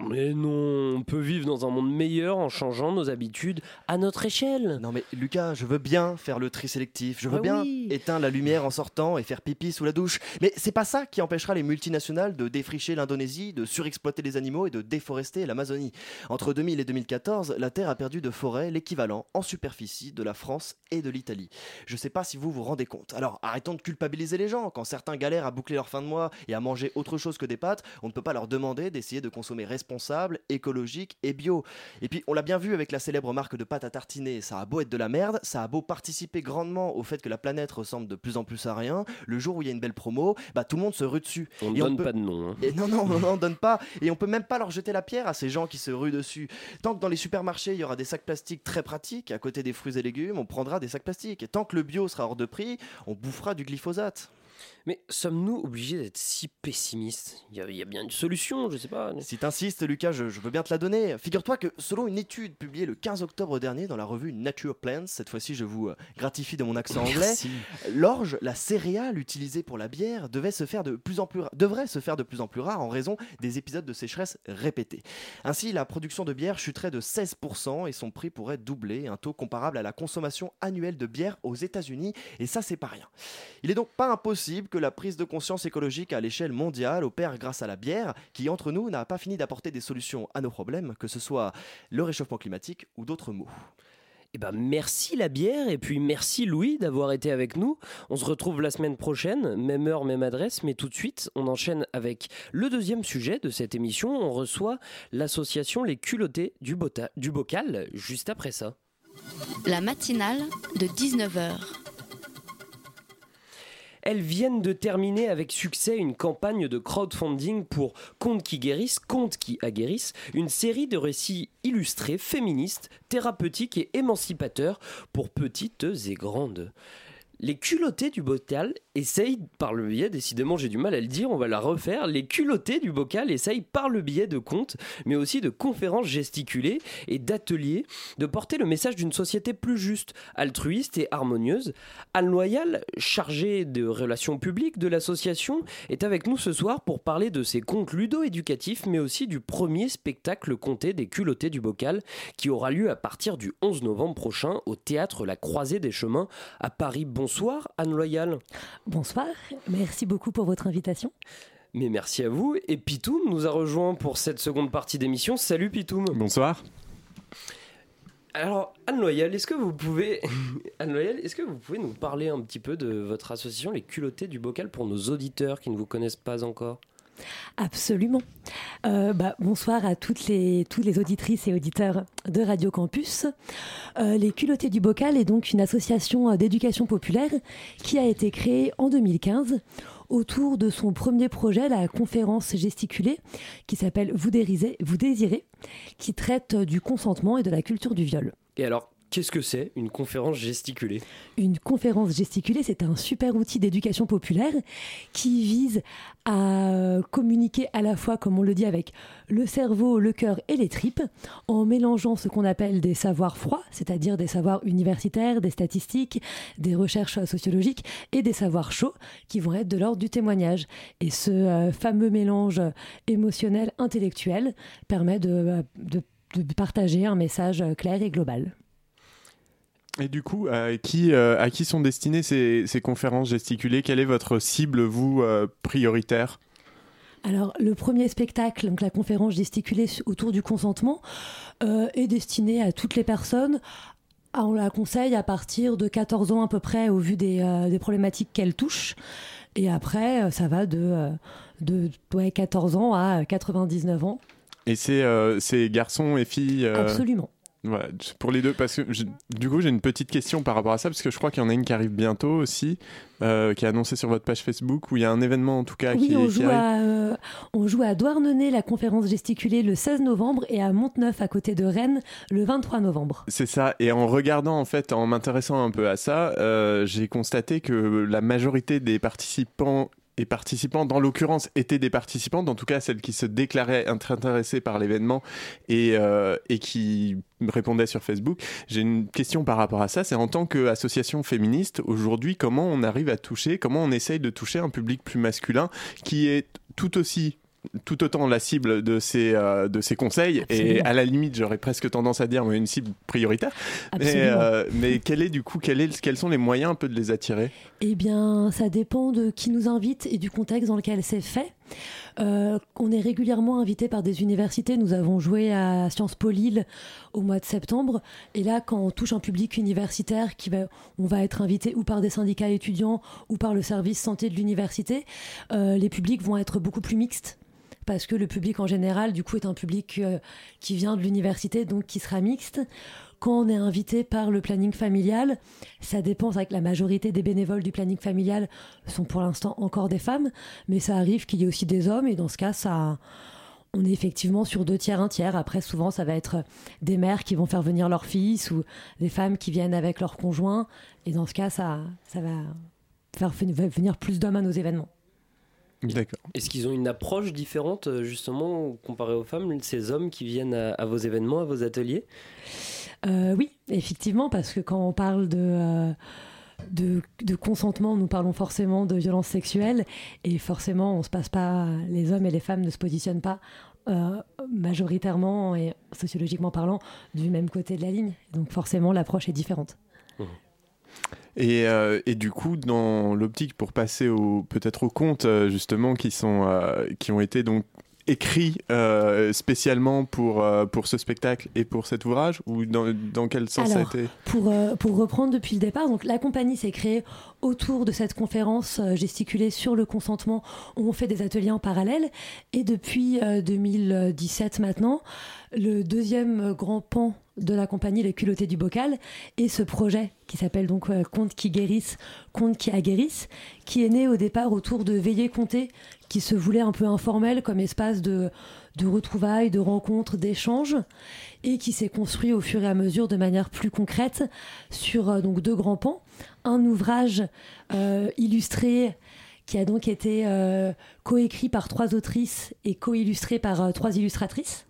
Mais non, on peut vivre dans un monde meilleur en changeant nos habitudes à notre échelle. Non mais Lucas, je veux bien faire le tri sélectif, je veux Ah bien oui. éteindre la lumière en sortant et faire pipi sous la douche. Mais c'est pas ça qui empêchera les multinationales de défricher l'Indonésie, de surexploiter les animaux et de déforester l'Amazonie. Entre 2000 et 2014, la Terre a perdu de forêt l'équivalent en superficie de la France et de l'Italie. Je sais pas si vous vous rendez compte. Alors arrêtons de culpabiliser les gens. Quand certains galèrent à boucler leur fin de mois et à manger autre chose que des pâtes, on ne peut pas leur demander d'essayer de consommer responsable, écologique et bio. Et puis on l'a bien vu avec la célèbre marque de pâte à tartiner, ça a beau être de la merde, ça a beau participer grandement au fait que la planète ressemble de plus en plus à rien, le jour où il y a une belle promo, bah tout le monde se rue dessus. On ne donne peut- pas de nom. hein. et non, non, on donne pas. Et on peut même pas leur jeter la pierre à ces gens qui se ruent dessus. Tant que dans les supermarchés, il y aura des sacs plastiques très pratiques, à côté des fruits et légumes, on prendra des sacs plastiques. Et tant que le bio sera hors de prix, on bouffera du glyphosate. Mais sommes-nous obligés d'être si pessimistes? Il y, a, il y, a, bien une solution, je sais pas. Si t'insistes, Lucas, je, je, veux bien te la donner. Figure-toi que selon une étude publiée le 15 octobre dernier dans la revue Nature Plants, cette fois-ci je vous gratifie de mon accent anglais, l'orge, la céréale utilisée pour la bière, devait se faire de plus en plus devrait se faire de plus en plus rare en raison des épisodes de sécheresse répétés. Ainsi, la production de bière chuterait de 16% et son prix pourrait doubler, un taux comparable à la consommation annuelle de bière aux États-Unis, et ça c'est pas rien. Il est donc pas impossible que la prise de conscience écologique à l'échelle mondiale opère grâce à la bière, qui entre nous n'a pas fini d'apporter des solutions à nos problèmes, que ce soit le réchauffement climatique ou d'autres maux. Eh ben merci la bière et puis merci Louis d'avoir été avec nous. On se retrouve la semaine prochaine, même heure, même adresse, mais tout de suite on enchaîne avec le deuxième sujet de cette émission. On reçoit l'association Les Culottés du, Bota du Bocal juste après ça. La matinale de 19h. Elles viennent de terminer avec succès une campagne de crowdfunding pour Contes qui guérissent, Contes qui aguerrissent, une série de récits illustrés, féministes, thérapeutiques et émancipateurs pour petites et grandes. Les culottés du bocal essayent, par le biais, décidément j'ai du mal à le dire, on va la refaire, les culottés du bocal essayent par le biais de contes, mais aussi de conférences gesticulées et d'ateliers, de porter le message d'une société plus juste, altruiste et harmonieuse. Anne Loyal, chargée de relations publiques de l'association, est avec nous ce soir pour parler de ses contes ludo-éducatifs, mais aussi du premier spectacle compté des culottés du bocal, qui aura lieu à partir du 11 novembre prochain au théâtre La Croisée des Chemins à Paris. Bonsoir Anne Loyal. Bonsoir, merci beaucoup pour votre invitation. Mais merci à vous. Et Pitoum nous a rejoint pour cette seconde partie d'émission. Salut Pitoum. Bonsoir. Alors Anne Loyal, est-ce que vous pouvez Anne Loyal, est-ce que vous pouvez nous parler un petit peu de votre association Les Culottés du Bocal pour nos auditeurs qui ne vous connaissent pas encore? Absolument. Euh, bah, bonsoir à toutes les, auditrices et auditeurs de Radio Campus. Euh, les Culottés du Bocal est donc une association d'éducation populaire qui a été créée en 2015 autour de son premier projet, la conférence gesticulée, qui s'appelle Vous désirez, Vous désirez, qui traite du consentement et de la culture du viol. Et alors, Qu'est-ce que c'est une conférence gesticulée? Une conférence gesticulée, c'est un super outil d'éducation populaire qui vise à communiquer à la fois, comme on le dit, avec le cerveau, le cœur et les tripes, en mélangeant ce qu'on appelle des savoirs froids, c'est-à-dire des savoirs universitaires, des statistiques, des recherches sociologiques, et des savoirs chauds, qui vont être de l'ordre du témoignage. Et ce euh, fameux mélange émotionnel, intellectuel, permet de, de, de partager un message clair et global. Et du coup, à qui, euh, à qui sont destinées ces, ces, conférences gesticulées? Quelle est votre cible, vous, euh, prioritaire? Alors, le premier spectacle, donc la conférence gesticulée autour du consentement, euh, est destiné à toutes les personnes. Ah, on la conseille à partir de 14 ans à peu près, au vu des, euh, des problématiques qu'elle touche. Et après, ça va de, de ouais, 14 ans à 99 ans. Et c'est garçons et filles Absolument. Ouais, pour les deux, parce que je, du coup j'ai une petite question par rapport à ça, parce que je crois qu'il y en a une qui arrive bientôt aussi, euh, qui est annoncée sur votre page Facebook, où il y a un événement en tout cas oui, qui, on qui joue à, euh, on joue à Douarnenez la conférence gesticulée le 16 novembre et à Monteneuf à côté de Rennes le 23 novembre. C'est ça, et en regardant en fait, en m'intéressant un peu à ça, euh, j'ai constaté que la majorité des participants et participants, dans l'occurrence, étaient des participantes, en tout cas celles qui se déclaraient intéressées par l'événement et, euh, et qui répondaient sur Facebook. J'ai une question par rapport à ça, c'est en tant qu'association féministe, aujourd'hui, comment on arrive à toucher, comment on essaye de toucher un public plus masculin qui est tout aussi tout autant la cible de ces, euh, de ces conseils Absolument. et à la limite j'aurais presque tendance à dire mais une cible prioritaire mais, euh, mais quel est du coup quel est, quels sont les moyens un peu de les attirer? Eh bien ça dépend de qui nous invite et du contexte dans lequel c'est fait euh, on est régulièrement invité par des universités. Nous avons joué à Sciences Po Lille au mois de septembre. Et là, quand on touche un public universitaire, qui va, on va être invité ou par des syndicats étudiants ou par le service santé de l'université, euh, les publics vont être beaucoup plus mixtes parce que le public en général, du coup, est un public euh, qui vient de l'université, donc qui sera mixte. Quand on est invité par le planning familial, ça dépend, c'est vrai que la majorité des bénévoles du planning familial sont pour l'instant encore des femmes, mais ça arrive qu'il y ait aussi des hommes, et dans ce cas, ça, on est effectivement sur deux tiers, un tiers. Après, souvent, ça va être des mères qui vont faire venir leur fils ou des femmes qui viennent avec leur conjoint, et dans ce cas, ça, ça va faire venir plus d'hommes à nos événements. D'accord. Est-ce qu'ils ont une approche différente, euh, justement, comparée aux femmes, ces hommes qui viennent à, à vos événements, à vos ateliers? Euh, oui, effectivement, parce que quand on parle de, euh, de, de consentement, nous parlons forcément de violence sexuelle, et forcément, on se passe pas, les hommes et les femmes ne se positionnent pas euh, majoritairement et sociologiquement parlant du même côté de la ligne. Donc forcément, l'approche est différente. Et, euh, et du coup, dans l'optique pour passer au peut-être aux contes euh, justement qui sont euh, qui ont été donc écrits euh, spécialement pour pour ce spectacle et pour cet ouvrage ou dans, dans quel sens Alors, ça a été? pour, pour reprendre depuis le départ, donc la compagnie s'est créée autour de cette conférence gesticulée sur le consentement où on fait des ateliers en parallèle. Et depuis euh, 2017 maintenant, le deuxième grand pan de la compagnie, les culottés du bocal, et ce projet qui s'appelle donc euh, Contes qui guérissent, Contes qui aguerrissent, qui est né au départ autour de Veillées Compter, qui se voulait un peu informel comme espace de, de retrouvailles, de rencontres, d'échanges, et qui s'est construit au fur et à mesure de manière plus concrète sur euh, donc deux grands pans. Un ouvrage euh, illustré qui a donc été euh, coécrit par trois autrices et co-illustré par trois illustratrices,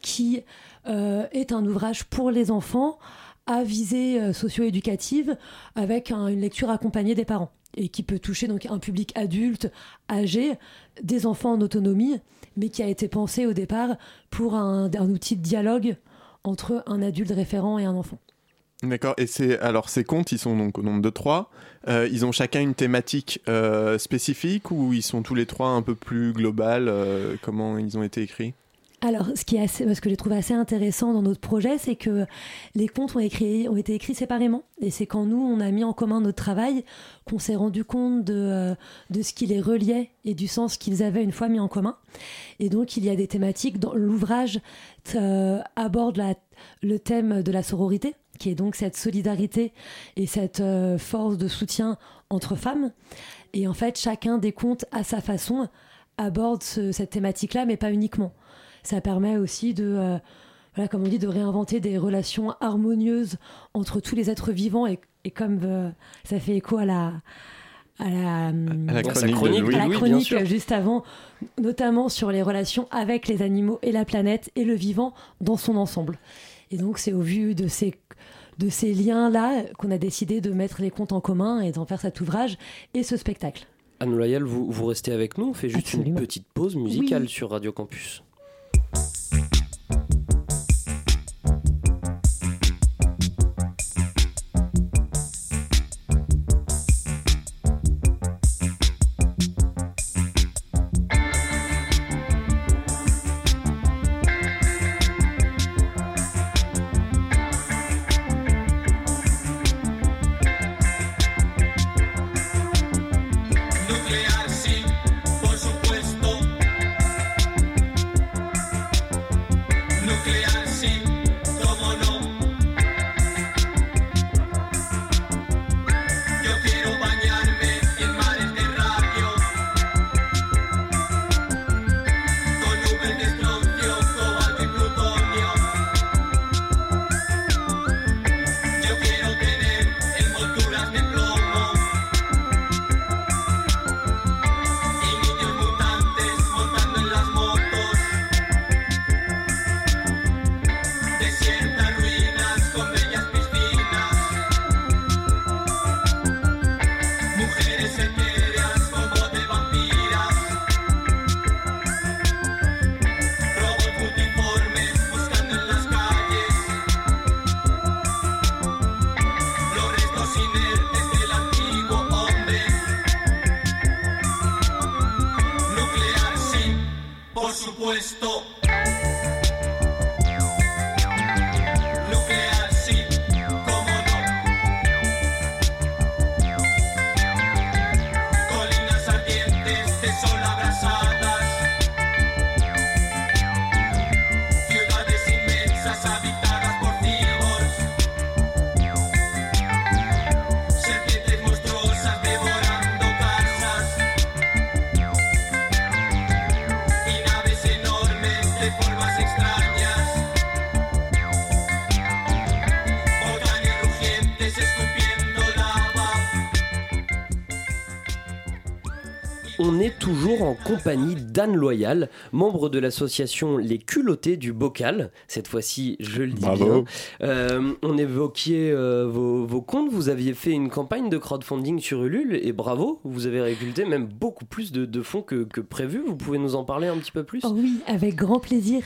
qui est un ouvrage pour les enfants à visée euh, socio-éducative avec un- une lecture accompagnée des parents et qui peut toucher donc un public adulte, âgé, des enfants en autonomie, mais qui a été pensé au départ pour un, outil de dialogue entre un adulte référent et un enfant. D'accord. Et c'est alors ces contes, ils sont donc au nombre de trois. Euh, ils ont chacun une thématique euh, spécifique ou ils sont tous les trois un peu plus global euh, Comment ils ont été écrits? Alors, ce, qui est assez, ce que j'ai trouvé assez intéressant dans notre projet, c'est que les contes ont, été écrits séparément. Et c'est quand nous, on a mis en commun notre travail, qu'on s'est rendu compte de, euh, de ce qui les reliait et du sens qu'ils avaient une fois mis en commun. Et donc, il y a des thématiques. Dans l'ouvrage euh, aborde le thème de la sororité, qui est donc cette solidarité et cette euh, force de soutien entre femmes. Et en fait, chacun des contes, à sa façon, aborde ce- cette thématique-là, mais pas uniquement. Ça permet aussi de, euh, voilà, comme on dit, de réinventer des relations harmonieuses entre tous les êtres vivants. Et, et comme euh, ça fait écho à la, à la, À chronique, chronique, de Louis. à la bien chronique sûr. euh, juste avant, notamment sur les relations avec les animaux et la planète et le vivant dans son ensemble. Et donc c'est au vu de ces, de ces liens-là qu'on a décidé de mettre les comptes en commun et d'en faire cet ouvrage et ce spectacle. Anne Loyal, vous, vous restez avec nous. On fait juste Absolument. une petite pause musicale Oui. sur Radio Campus. Compagnie d'Anne Loyal, membre de l'association Les Culottés du Bocal. Cette fois-ci, je le dis Bravo. bien. Euh, on évoquait euh, vos, vos comptes. Vous aviez fait une campagne de crowdfunding sur Ulule et bravo, vous avez récolté même beaucoup plus de, de fonds que, que prévu. Vous pouvez nous en parler un petit peu plus? Oh oui, avec grand plaisir.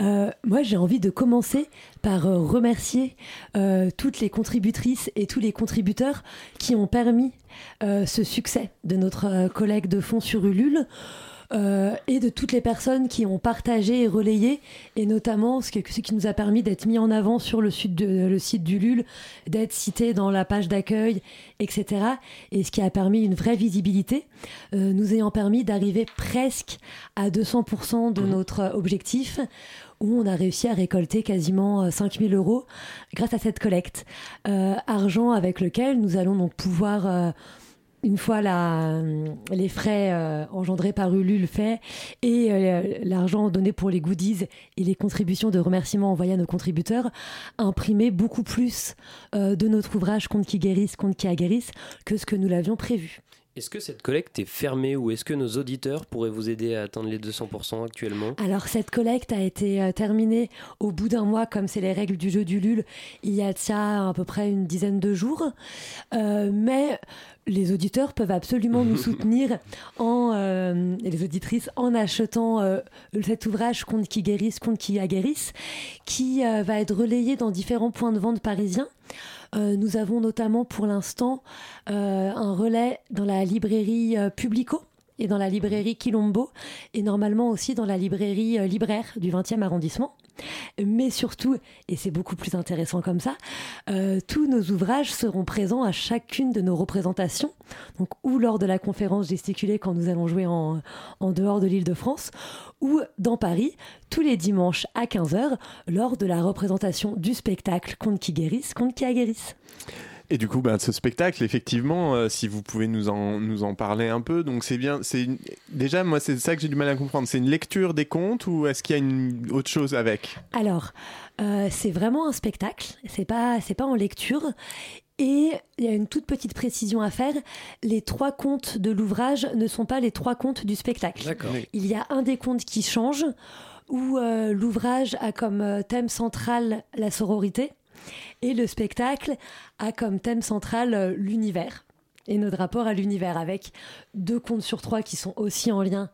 Euh, moi, j'ai envie de commencer par euh, remercier euh, toutes les contributrices et tous les contributeurs qui ont permis ce succès de notre collègue de fonds sur Ulule. Euh, et de toutes les personnes qui ont partagé et relayé, et notamment ce, que- ce qui nous a permis d'être mis en avant sur le, site de- le site d'Ulule, d'être cité dans la page d'accueil, etc. Et ce qui a permis une vraie visibilité, euh, nous ayant permis d'arriver presque à 200% de notre euh, objectif, où on a réussi à récolter quasiment euh, 5000 euros grâce à cette collecte. Euh, argent avec lequel nous allons donc pouvoir... une fois la, les frais euh, engendrés par Ulule faits et euh, l'argent donné pour les goodies et les contributions de remerciements envoyés à nos contributeurs, imprimer beaucoup plus euh, de notre ouvrage Compte qui guérisse, Compte qui aguerrisse que ce que nous l'avions prévu. Est-ce que cette collecte est fermée ou est-ce que nos auditeurs pourraient vous aider à atteindre les 200% actuellement? Alors cette collecte a été terminée au bout d'un mois, comme c'est les règles du jeu du LUL, il y a à peu près une dizaine de jours. Euh, mais les auditeurs peuvent absolument nous soutenir en, euh, et les auditrices en achetant euh, cet ouvrage Compte qui guérisse, Compte qui aguerrisse, qui euh, va être relayé dans différents points de vente parisiens. Euh, nous avons notamment pour l'instant euh, un relais dans la librairie euh, Publico et dans la librairie Quilombo et normalement aussi dans la librairie euh, libraire du 20e arrondissement. Mais surtout, et c'est beaucoup plus intéressant comme ça, euh, tous nos ouvrages seront présents à chacune de nos représentations, donc ou lors de la conférence gesticulée quand nous allons jouer en, dehors de l'île de France, ou dans Paris, tous les dimanches à 15h, lors de la représentation du spectacle Conte qui guérisse, Conte qui aguerrisse. Et du coup, ben, ce spectacle, effectivement, euh, si vous pouvez nous en, nous en parler un peu, donc c'est bien. C'est une- déjà moi, c'est ça que j'ai du mal à comprendre. C'est une lecture des contes ou est-ce qu'il y a une autre chose avec? Alors, euh, c'est vraiment un spectacle, c'est pas, c'est pas en lecture. Et il y a une toute petite précision à faire. Les trois contes de l'ouvrage ne sont pas les trois contes du spectacle. Oui. Il y a un des contes qui change, où euh, l'ouvrage a comme thème central la sororité, et le spectacle a comme thème central euh, l'univers, et notre rapport à l'univers, avec deux contes sur trois qui sont aussi en lien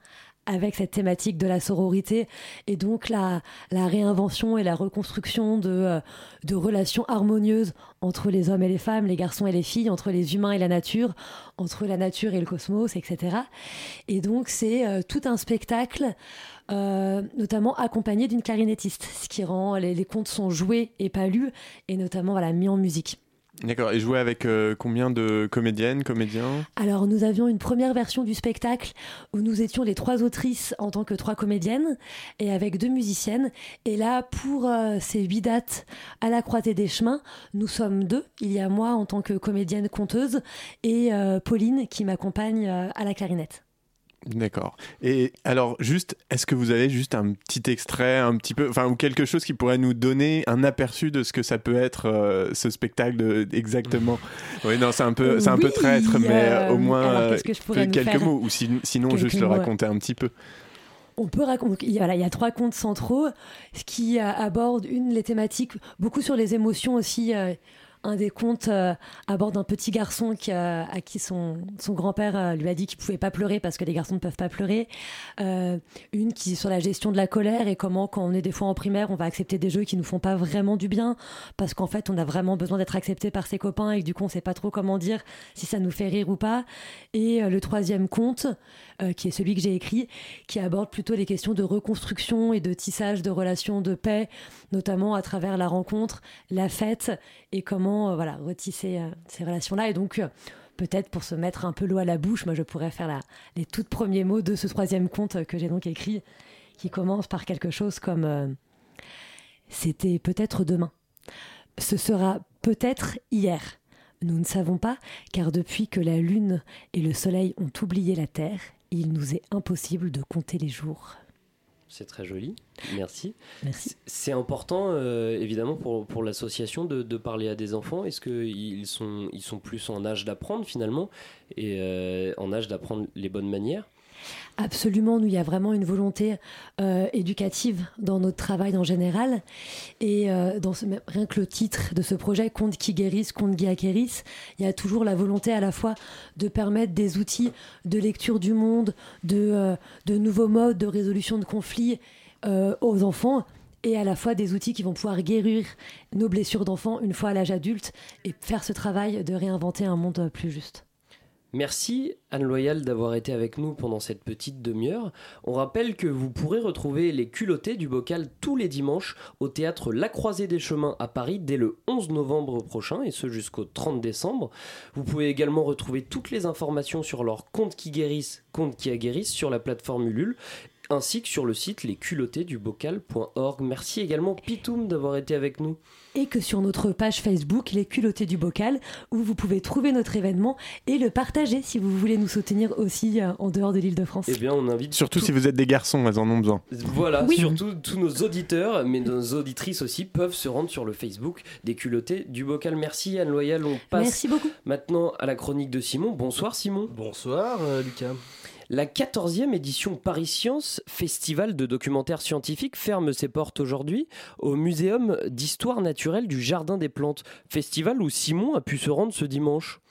avec cette thématique de la sororité et donc la, réinvention et la reconstruction de, euh, de relations harmonieuses entre les hommes et les femmes, les garçons et les filles, entre les humains et la nature, entre la nature et le cosmos, etc. Et donc c'est euh, tout un spectacle, euh, notamment accompagné d'une clarinettiste, ce qui rend les, les contes sont joués et pas lus, et notamment voilà, mis en musique. D'accord. Et jouer avec euh, combien de comédiennes, comédiens? Alors, nous avions une première version du spectacle où nous étions les trois autrices en tant que trois comédiennes et avec deux musiciennes. Et là, pour euh, ces huit dates à la croisée des chemins, nous sommes deux. Il y a moi en tant que comédienne conteuse et euh, Pauline qui m'accompagne à la clarinette. D'accord. Et alors, juste, est-ce que vous avez juste un petit extrait, un petit peu, enfin, ou quelque chose qui pourrait nous donner un aperçu de ce que ça peut être euh, ce spectacle de- exactement? Oui, non, c'est un peu, c'est un peu traître, mais euh, au moins alors, euh, que nous quelques mots, ou si- sinon Quelques juste le ouais. raconter un petit peu. On peut raconter. Il voilà, il y a trois contes centraux ce qui euh, aborde une les thématiques beaucoup sur les émotions aussi. Un des contes euh, aborde un petit garçon qui, euh, à qui son, son grand-père euh, lui a dit qu'il pouvait pas pleurer parce que les garçons ne peuvent pas pleurer. Une qui est sur la gestion de la colère et comment quand on est des fois en primaire on va accepter des jeux qui nous font pas vraiment du bien parce qu'en fait on a vraiment besoin d'être accepté par ses copains et que du coup on sait pas trop comment dire si ça nous fait rire ou pas. Et le troisième conte qui est celui que j'ai écrit qui aborde plutôt les questions de reconstruction et de tissage de relations de paix notamment à travers la rencontre, la fête et comment euh, voilà retisser euh, ces relations-là. Et donc, euh, peut-être pour se mettre un peu l'eau à la bouche, moi je pourrais faire les tout premiers mots de ce troisième conte que j'ai donc écrit, qui commence par quelque chose comme C'était peut-être demain. Ce sera peut-être hier. Nous ne savons pas, car depuis que la Lune et le Soleil ont oublié la Terre, il nous est impossible de compter les jours. C'est très joli, merci. Merci. C'est important, euh, évidemment, pour, pour l'association de, de parler à des enfants. Est-ce qu'ils sont, ils sont plus en âge d'apprendre finalement et euh, en âge d'apprendre les bonnes manières? Absolument, nous, il y a vraiment une volonté euh, éducative dans notre travail en général. Et euh, rien que le titre de ce projet, Contes qui guérissent, Contes qui acquérissent, il y a toujours la volonté à la fois de permettre des outils de lecture du monde, de, euh, de nouveaux modes de résolution de conflits aux enfants. Et à la fois des outils qui vont pouvoir guérir nos blessures d'enfants une fois à l'âge adulte et faire ce travail de réinventer un monde plus juste. Merci Anne Loyal d'avoir été avec nous pendant cette petite demi-heure. On rappelle que vous pourrez retrouver les culottés du bocal tous les dimanches au théâtre La Croisée des Chemins à Paris dès le 11 novembre prochain et ce jusqu'au 30 décembre. Vous pouvez également retrouver toutes les informations sur leurs comptes qui guérissent, comptes qui aguerrissent sur la plateforme Ulule ainsi que sur le site lesculottesdubocal.org. Merci également Pitoum d'avoir été avec nous. Et que sur notre page Facebook, Les Culottés du Bocal, où vous pouvez trouver notre événement et le partager si vous voulez nous soutenir aussi euh, en dehors de l'île de France. Eh bien, on invite Surtout tout- si vous êtes des garçons, elles en ont besoin. Voilà, Oui. surtout tous nos auditeurs, mais nos auditrices aussi peuvent se rendre sur le Facebook des culottés du bocal. Merci Anne Loyal, on passe Merci beaucoup. maintenant à la chronique de Simon. Bonsoir Simon. Bonsoir euh, Lucas. La 14e édition Paris Science, festival de documentaires scientifiques, ferme ses portes aujourd'hui au Muséum d'histoire naturelle du Jardin des Plantes. Festival où Simon a pu se rendre ce dimanche.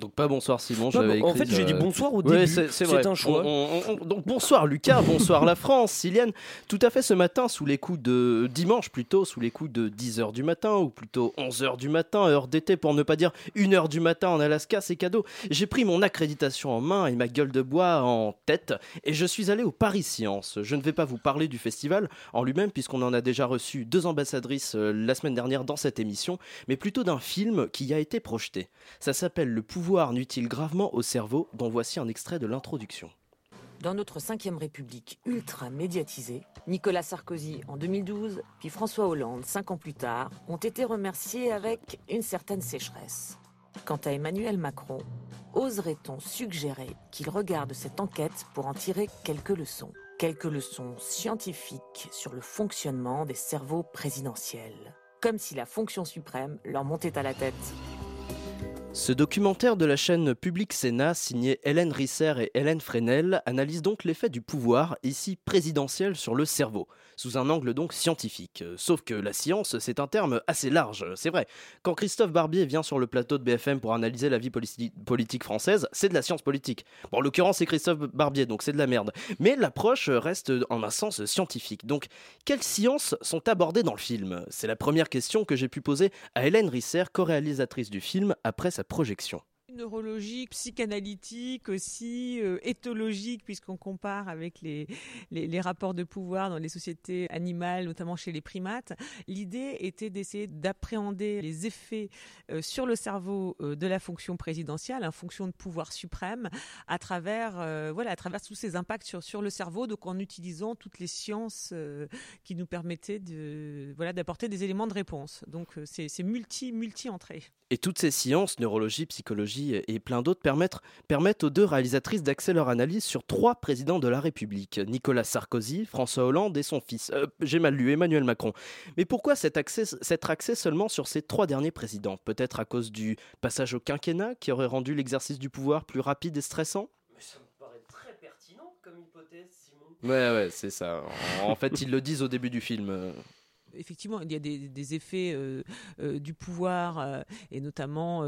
Donc pas bonsoir Simon, j'avais en fait, j'ai dit bonsoir au début. c'est un choix. On- on- on- donc bonsoir Lucas, bonsoir la France, Siliane. Tout à fait ce matin, sous les coups de dimanche plutôt, sous les coups de 10h du matin ou plutôt 11h du matin, heure d'été pour ne pas dire 1h du matin en Alaska, c'est cadeau. J'ai pris mon accréditation en main et ma gueule de bois en tête et je suis allé au Paris Science. Je ne vais pas vous parler du festival en lui-même puisqu'on en a déjà reçu deux ambassadrices euh, la semaine dernière dans cette émission, mais plutôt d'un film qui a été projeté. Ça s'appelle Le pouvoir nuit-il gravement au cerveau, dont voici un extrait de l'introduction. Dans notre 5ème République ultra médiatisée, Nicolas Sarkozy en 2012, puis François Hollande cinq ans plus tard, ont été remerciés avec une certaine sécheresse. Quant à Emmanuel Macron, oserait-on suggérer qu'il regarde cette enquête pour en tirer quelques leçons? Quelques leçons scientifiques sur le fonctionnement des cerveaux présidentiels. Comme si la fonction suprême leur montait à la tête. Ce documentaire de la chaîne Public Sénat, signé Hélène Risser et Hélène Fresnel, analyse donc l'effet du pouvoir, ici présidentiel, sur le cerveau, sous un angle donc scientifique. Sauf que la science, c'est un terme assez large, c'est vrai. Quand Christophe Barbier vient sur le plateau de BFM pour analyser la vie politi- politique française, c'est de la science politique. Bon, en l'occurrence, c'est Christophe Barbier, donc c'est de la merde. Mais l'approche reste en un sens scientifique. Donc, quelles sciences sont abordées dans le film? C'est la première question que j'ai pu poser à Hélène Risser, co-réalisatrice du film, après sa projection. Neurologique, psychanalytique aussi, euh, éthologique, puisqu'on compare avec les, les, rapports de pouvoir dans les sociétés animales, notamment chez les primates. L'idée était d'essayer d'appréhender les effets euh, sur le cerveau euh, de la fonction présidentielle, une fonction de pouvoir suprême, à travers, euh, voilà, à travers tous ces impacts sur, sur le cerveau, donc en utilisant toutes les sciences qui nous permettaient de, voilà, d'apporter des éléments de réponse. Donc c'est c'est multi, multi-entrées. Et toutes ces sciences, neurologie, psychologie et plein d'autres, permettent, permettent aux deux réalisatrices d'axer leur analyse sur trois présidents de la République, Nicolas Sarkozy, François Hollande et son fils, euh, j'ai mal lu, Emmanuel Macron. Mais pourquoi cet accès, s'être axé seulement sur ces trois derniers présidents? Peut-être à cause du passage au quinquennat qui aurait rendu l'exercice du pouvoir plus rapide et stressant? Ça me paraît très pertinent comme hypothèse, Simon. Ouais, ouais, c'est ça. En en fait, ils le disent au début du film. Effectivement, il y a des, effets euh, euh, du pouvoir euh, et notamment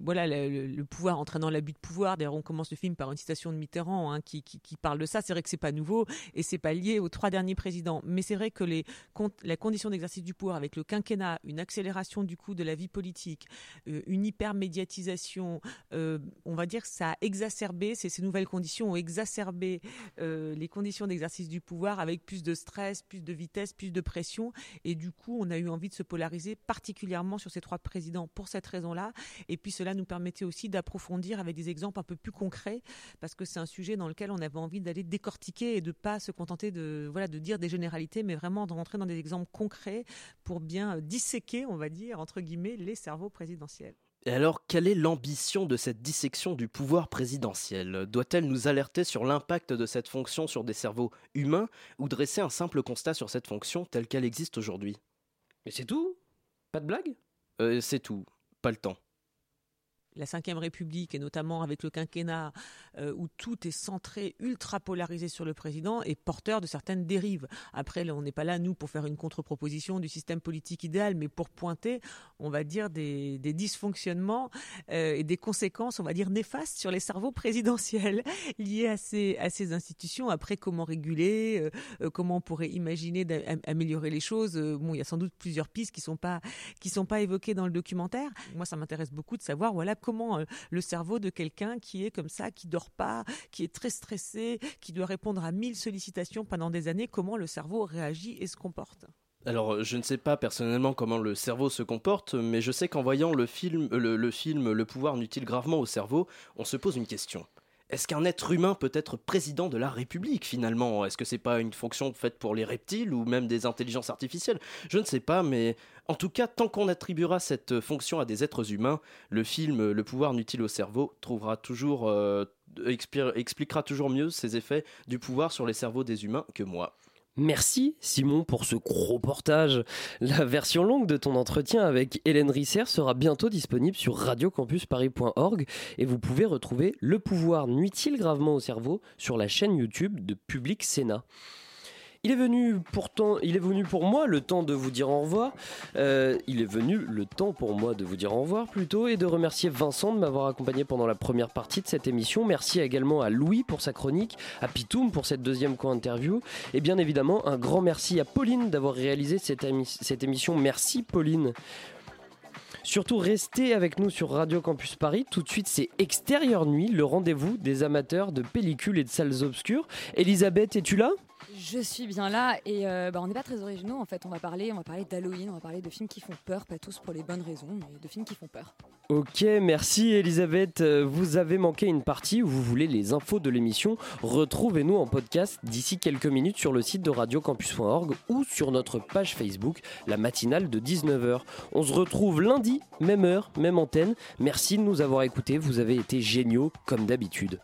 voilà le, pouvoir entraînant l'abus de pouvoir. D'ailleurs, on commence le film par une citation de Mitterrand hein, qui, parle de ça. C'est vrai que c'est pas nouveau et c'est pas lié aux trois derniers présidents, mais c'est vrai que les la condition d'exercice du pouvoir avec le quinquennat, une accélération du coup de la vie politique, une hypermédiatisation, euh, on va dire que ça a exacerbé ces, nouvelles conditions ont exacerbé les conditions d'exercice du pouvoir avec plus de stress, plus de vitesse, plus de pression. Et du coup, on a eu envie de se polariser particulièrement sur ces trois présidents pour cette raison-là. Et puis cela nous permettait aussi d'approfondir avec des exemples un peu plus concrets, parce que c'est un sujet dans lequel on avait envie d'aller décortiquer et de pas se contenter de voilà de dire des généralités, mais vraiment de rentrer dans des exemples concrets pour bien disséquer, on va dire entre guillemets, les cerveaux présidentiels. Et alors, quelle est l'ambition de cette dissection du pouvoir présidentiel? Doit-elle nous alerter sur l'impact de cette fonction sur des cerveaux humains ou dresser un simple constat sur cette fonction telle qu'elle existe aujourd'hui? Mais c'est tout? Pas de blague? Euh, C'est tout, pas le temps la Ve République, et notamment avec le quinquennat, euh, où tout est centré, ultra polarisé sur le président, est porteur de certaines dérives. Après, on n'est pas là, nous, pour faire une contre-proposition du système politique idéal, mais pour pointer, on va dire, des, dysfonctionnements euh, et des conséquences, on va dire, néfastes sur les cerveaux présidentiels liés à ces, institutions. Après, comment réguler, euh, comment on pourrait imaginer d'améliorer les choses. bon, il y a sans doute plusieurs pistes qui sont pas, sont pas évoquées dans le documentaire. Moi, ça m'intéresse beaucoup de savoir, voilà, comment euh, le cerveau de quelqu'un qui est comme ça, qui dort pas, qui est très stressé, qui doit répondre à mille sollicitations pendant des années, comment le cerveau réagit et se comporte? Alors, je ne sais pas personnellement comment le cerveau se comporte, mais je sais qu'en voyant le film, euh, Le pouvoir nuit-il gravement au cerveau, on se pose une question. Est-ce qu'un être humain peut être président de la République finalement? Est-ce que c'est pas une fonction faite pour les reptiles ou même des intelligences artificielles? Je ne sais pas, mais en tout cas, tant qu'on attribuera cette fonction à des êtres humains, le film Le pouvoir nuit-il au cerveau trouvera toujours, euh, expliquera toujours mieux ses effets du pouvoir sur les cerveaux des humains que moi. Merci Simon pour ce gros portage. La version longue de ton entretien avec Hélène Risser sera bientôt disponible sur radiocampusparis.org et vous pouvez retrouver Le pouvoir nuit-il gravement au cerveau sur la chaîne YouTube de Public Sénat. Il est venu pour moi le temps de vous dire au revoir. Euh, il est venu le temps pour moi de vous dire au revoir plutôt et de remercier Vincent de m'avoir accompagné pendant la première partie de cette émission. Merci également à Louis pour sa chronique, à Pitoum pour cette deuxième co-interview et bien évidemment un grand merci à Pauline d'avoir réalisé cette, cette émission. Merci Pauline. Surtout restez avec nous sur Radio Campus Paris. Tout de suite, c'est Extérieur Nuit, le rendez-vous des amateurs de pellicules et de salles obscures. Elisabeth, es-tu là? Je suis bien là et euh, bah, on n'est pas très originaux en fait. On va parler, on va parler d'Halloween, on va parler de films qui font peur, pas tous pour les bonnes raisons, mais de films qui font peur. Ok, merci Elisabeth. Euh, vous avez manqué une partie où vous voulez les infos de l'émission. Retrouvez-nous en podcast d'ici quelques minutes sur le site de radiocampus.org ou sur notre page Facebook, la matinale de 19h. On se retrouve lundi, même heure, même antenne. Merci de nous avoir écoutés. Vous avez été géniaux comme d'habitude.